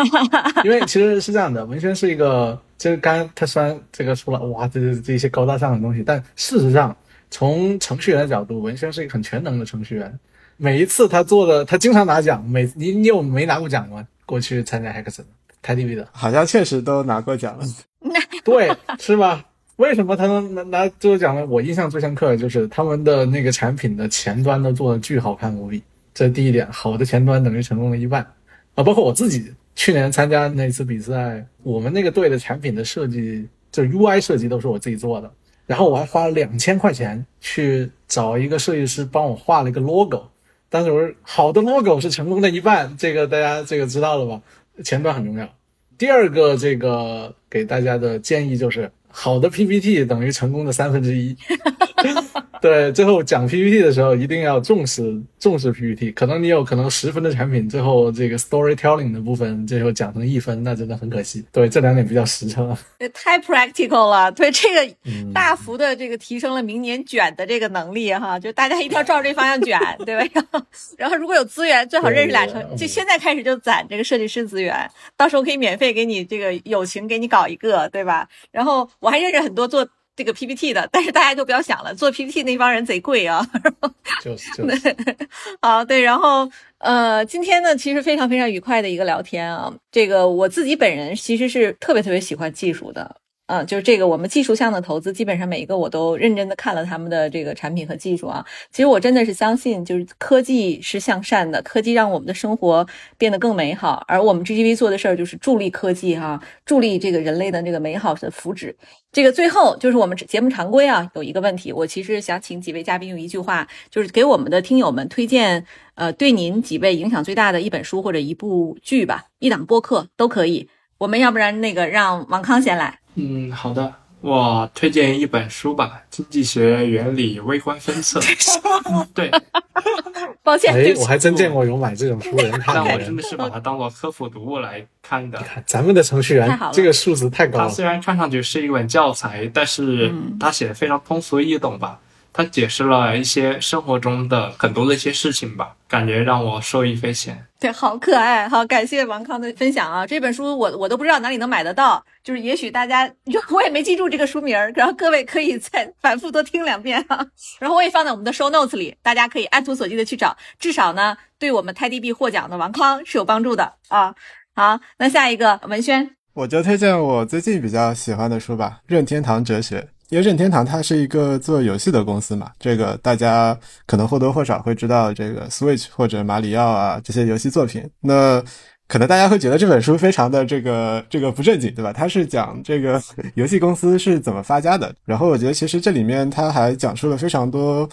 因为其实是这样的，文轩是一个，就是刚他虽然这个说了哇，这这这些高大上的东西，但事实上从程序员的角度，文轩是一个很全能的程序员。每一次他做的，他经常拿奖。每你你有没拿过奖吗？过去参加 Hackathon，台 DB 的，好像确实都拿过奖了。对，是吧？为什么他能拿拿最后奖呢？我印象最深刻的就是他们的那个产品的前端都做的巨好看无比，这是第一点。好的前端等于成功了一半啊！包括我自己去年参加那次比赛，我们那个队的产品的设计，就 UI 设计都是我自己做的，然后我还花了两千块钱去找一个设计师帮我画了一个 logo。但是我说好的 logo 是成功的一半，这个大家这个知道了吧？前端很重要。第二个这个给大家的建议就是，好的 PPT 等于成功的三分之一。对，最后讲 PPT 的时候一定要重视重视 PPT。可能你有可能十分的产品，最后这个 storytelling 的部分最后讲成一分，那真的很可惜。对，这两点比较实诚。这 太 practical 了，对这个大幅的这个提升了明年卷的这个能力哈，就大家一定要照着这方向卷，对吧？然后然后如果有资源，最好认识俩成，就现在开始就攒这个设计师资源，到时候可以免费给你这个友情给你搞一个，对吧？然后我还认识很多做。这个 PPT 的，但是大家就不要想了，做 PPT 那帮人贼贵啊。就是 就是。好，对，然后呃，今天呢，其实非常非常愉快的一个聊天啊。这个我自己本人其实是特别特别喜欢技术的。嗯，就是这个，我们技术项的投资，基本上每一个我都认真的看了他们的这个产品和技术啊。其实我真的是相信，就是科技是向善的，科技让我们的生活变得更美好。而我们 GGV 做的事儿就是助力科技哈，助力这个人类的这个美好的福祉。这个最后就是我们节目常规啊，有一个问题，我其实想请几位嘉宾用一句话，就是给我们的听友们推荐，呃，对您几位影响最大的一本书或者一部剧吧，一档播客都可以。我们要不然那个让王康先来。嗯，好的，我推荐一本书吧，《经济学原理微观分册》。对，抱歉，哎，我还真见过有买这种书的人看但 我真的是把它当做科普读物来看的。看咱们的程序员这个素质太高了。它虽然看上去是一本教材，但是它写的非常通俗易懂吧。他解释了一些生活中的很多的一些事情吧，感觉让我受益匪浅。对，好可爱，好感谢王康的分享啊！这本书我我都不知道哪里能买得到，就是也许大家我也没记住这个书名儿，然后各位可以再反复多听两遍啊。然后我也放在我们的 show notes 里，大家可以按图索骥的去找，至少呢，对我们泰迪币获奖的王康是有帮助的啊。好，那下一个文轩，我就推荐我最近比较喜欢的书吧，《任天堂哲学》。因为任天堂它是一个做游戏的公司嘛，这个大家可能或多或少会知道这个 Switch 或者马里奥啊这些游戏作品。那可能大家会觉得这本书非常的这个这个不正经，对吧？它是讲这个游戏公司是怎么发家的。然后我觉得其实这里面它还讲述了非常多。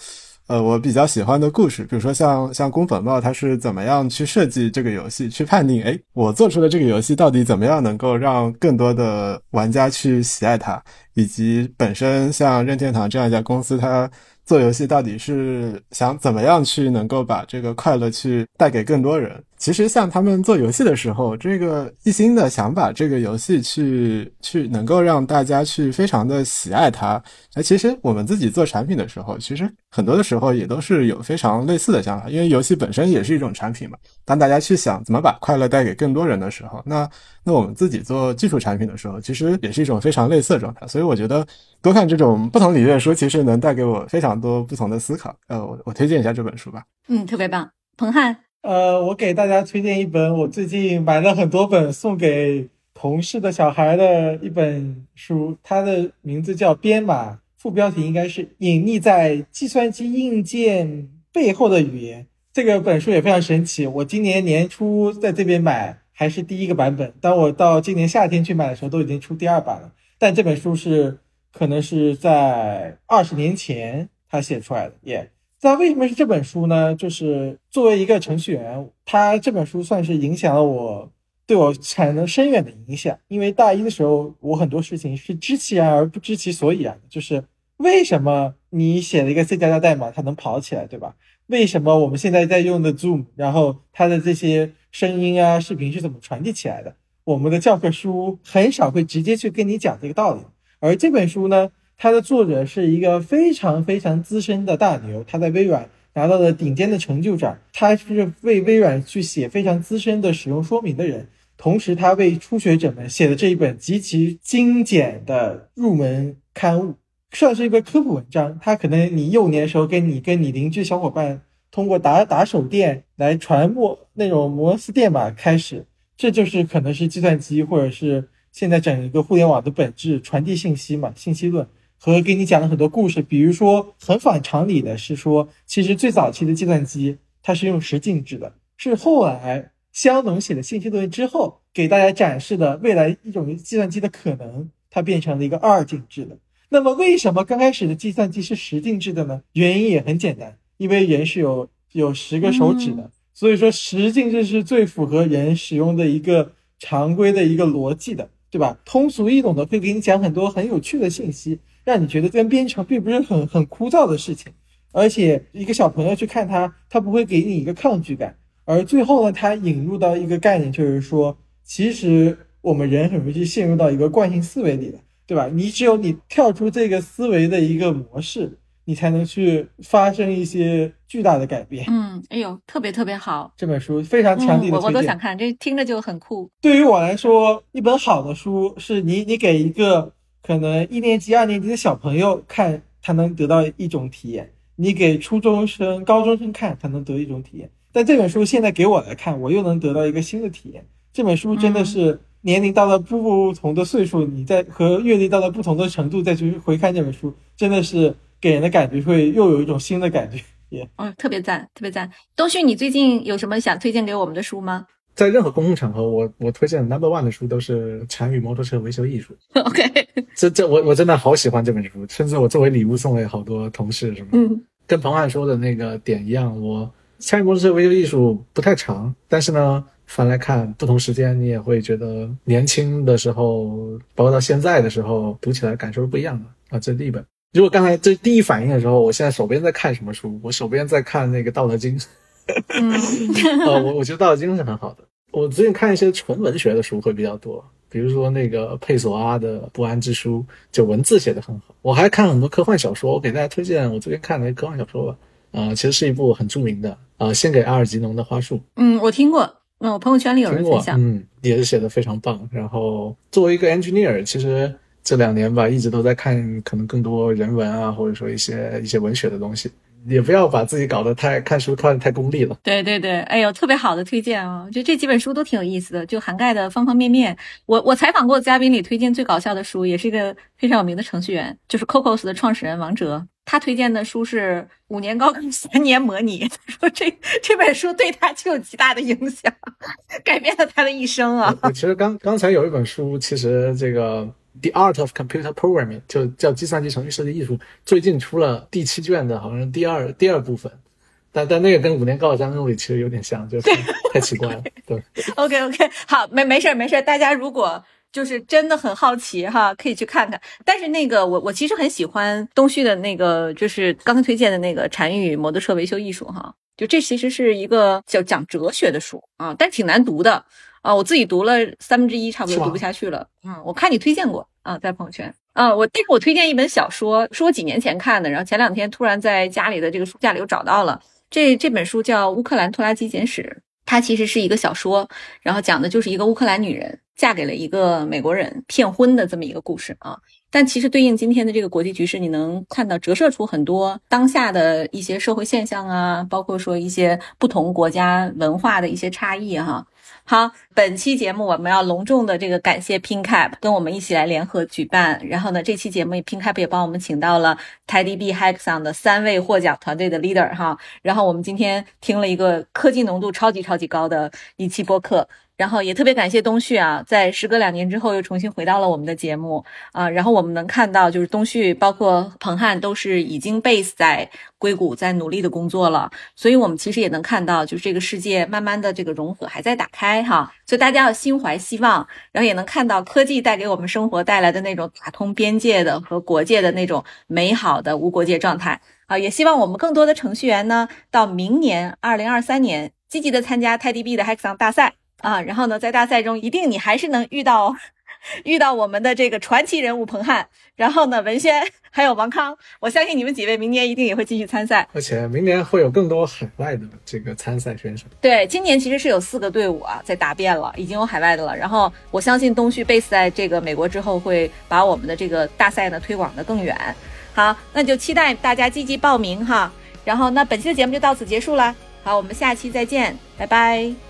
呃，我比较喜欢的故事，比如说像像宫本茂，他是怎么样去设计这个游戏，去判定，哎，我做出的这个游戏到底怎么样能够让更多的玩家去喜爱它，以及本身像任天堂这样一家公司，它。做游戏到底是想怎么样去能够把这个快乐去带给更多人？其实像他们做游戏的时候，这个一心的想把这个游戏去去能够让大家去非常的喜爱它。那其实我们自己做产品的时候，其实很多的时候也都是有非常类似的想法，因为游戏本身也是一种产品嘛。当大家去想怎么把快乐带给更多人的时候，那那我们自己做技术产品的时候，其实也是一种非常类似的状态。所以我觉得。多看这种不同领域的书，其实能带给我非常多不同的思考。呃，我我推荐一下这本书吧。嗯，特别棒。彭汉，呃，我给大家推荐一本我最近买了很多本送给同事的小孩的一本书，它的名字叫《编码》，副标题应该是《隐匿在计算机硬件背后的语言》。这个本书也非常神奇。我今年年初在这边买还是第一个版本，当我到今年夏天去买的时候，都已经出第二版了。但这本书是。可能是在二十年前他写出来的，耶。那为什么是这本书呢？就是作为一个程序员，他这本书算是影响了我，对我产生深远的影响。因为大一的时候，我很多事情是知其然而不知其所以然，就是为什么你写了一个 C 加加代码，它能跑起来，对吧？为什么我们现在在用的 Zoom，然后它的这些声音啊、视频是怎么传递起来的？我们的教科书很少会直接去跟你讲这个道理，而这本书呢，它的作者是一个非常非常资深的大牛，他在微软拿到了顶尖的成就奖，他是为微软去写非常资深的使用说明的人，同时他为初学者们写的这一本极其精简的入门刊物，算是一个科普文章。他可能你幼年时候跟你跟你邻居小伙伴通过打打手电来传播那种摩斯电码开始。这就是可能是计算机，或者是现在整一个互联网的本质，传递信息嘛，信息论和给你讲了很多故事。比如说很反常理的是说，其实最早期的计算机它是用十进制的，是后来香农写的信息论之后，给大家展示的未来一种计算机的可能，它变成了一个二进制的。那么为什么刚开始的计算机是十进制的呢？原因也很简单，因为人是有有十个手指的。所以说，十进制是最符合人使用的一个常规的一个逻辑的，对吧？通俗易懂的，会给你讲很多很有趣的信息，让你觉得跟编程并不是很很枯燥的事情。而且，一个小朋友去看它，他不会给你一个抗拒感。而最后呢，它引入到一个概念，就是说，其实我们人很容易陷入到一个惯性思维里的，对吧？你只有你跳出这个思维的一个模式。你才能去发生一些巨大的改变。嗯，哎呦，特别特别好，这本书非常强力的我我都想看，这听着就很酷。对于我来说，一本好的书是你你给一个可能一年级、二年级的小朋友看，他能得到一种体验；你给初中生、高中生看，他能得一种体验。但这本书现在给我来看，我又能得到一个新的体验。这本书真的是年龄到了不同的岁数，你在和阅历到了不同的程度再去回看这本书，真的是。给人的感觉会又有一种新的感觉，也哦，特别赞，特别赞。东旭，你最近有什么想推荐给我们的书吗？在任何公共场合，我我推荐 number one 的书都是《禅与摩托车维修艺术》。OK，这这我我真的好喜欢这本书，甚至我作为礼物送给好多同事什么。嗯，跟彭汉说的那个点一样，我《禅与摩托车维修艺术》不太长，但是呢，翻来看不同时间，你也会觉得年轻的时候，包括到现在的时候，读起来感受是不一样的啊。这是第一本。如果刚才这第一反应的时候，我现在手边在看什么书？我手边在看那个《道德经》。嗯，呃，我我觉得《道德经》是很好的。我最近看一些纯文学的书会比较多，比如说那个佩索阿的《不安之书》，就文字写的很好。我还看很多科幻小说，我给大家推荐我最近看的科幻小说吧。啊，其实是一部很著名的啊，《献给阿尔吉农的花束》。嗯，我听过，嗯我朋友圈里有人分享，嗯，也是写的非常棒。然后作为一个 engineer，其实。这两年吧，一直都在看可能更多人文啊，或者说一些一些文学的东西，也不要把自己搞得太看书看得太功利了。对对对，哎呦，特别好的推荐啊！就这几本书都挺有意思的，就涵盖的方方面面。我我采访过的嘉宾里推荐最搞笑的书，也是一个非常有名的程序员，就是 Cocos 的创始人王哲。他推荐的书是《五年高考三年模拟》，他说这这本书对他就有极大的影响，改变了他的一生啊。其实刚刚才有一本书，其实这个。The Art of Computer Programming 就叫计算机程序设计艺术，最近出了第七卷的，好像是第二第二部分，但但那个跟五年高考三模拟其实有点像，就 太奇怪了。对，OK OK，好，没没事没事，大家如果就是真的很好奇哈，可以去看看。但是那个我我其实很喜欢东旭的那个，就是刚才推荐的那个《禅语摩托车维修艺术》哈，就这其实是一个叫讲哲学的书啊，但挺难读的。啊，我自己读了三分之一，差不多读不下去了。嗯，我看你推荐过啊，在朋友圈。啊，我但是我推荐一本小说，是我几年前看的，然后前两天突然在家里的这个书架里又找到了。这这本书叫《乌克兰拖拉机简史》，它其实是一个小说，然后讲的就是一个乌克兰女人嫁给了一个美国人骗婚的这么一个故事啊。但其实对应今天的这个国际局势，你能看到折射出很多当下的一些社会现象啊，包括说一些不同国家文化的一些差异哈。好，本期节目我们要隆重的这个感谢 PinCap 跟我们一起来联合举办。然后呢，这期节目 PinCap 也帮我们请到了 Teddy B Hackson 的三位获奖团队的 leader 哈。然后我们今天听了一个科技浓度超级超级高的一期播客。然后也特别感谢东旭啊，在时隔两年之后又重新回到了我们的节目啊。然后我们能看到，就是东旭包括彭汉都是已经 base 在硅谷，在努力的工作了。所以我们其实也能看到，就是这个世界慢慢的这个融合还在打开哈。所以大家要心怀希望，然后也能看到科技带给我们生活带来的那种打通边界的和国界的那种美好的无国界状态啊。也希望我们更多的程序员呢，到明年二零二三年积极的参加泰迪币的 hackson 大赛。啊，然后呢，在大赛中一定你还是能遇到，遇到我们的这个传奇人物彭汉，然后呢，文轩还有王康，我相信你们几位明年一定也会继续参赛，而且明年会有更多海外的这个参赛选手。对，今年其实是有四个队伍啊在答辩了，已经有海外的了。然后我相信东旭 base 在这个美国之后，会把我们的这个大赛呢推广的更远。好，那就期待大家积极报名哈。然后那本期的节目就到此结束了，好，我们下期再见，拜拜。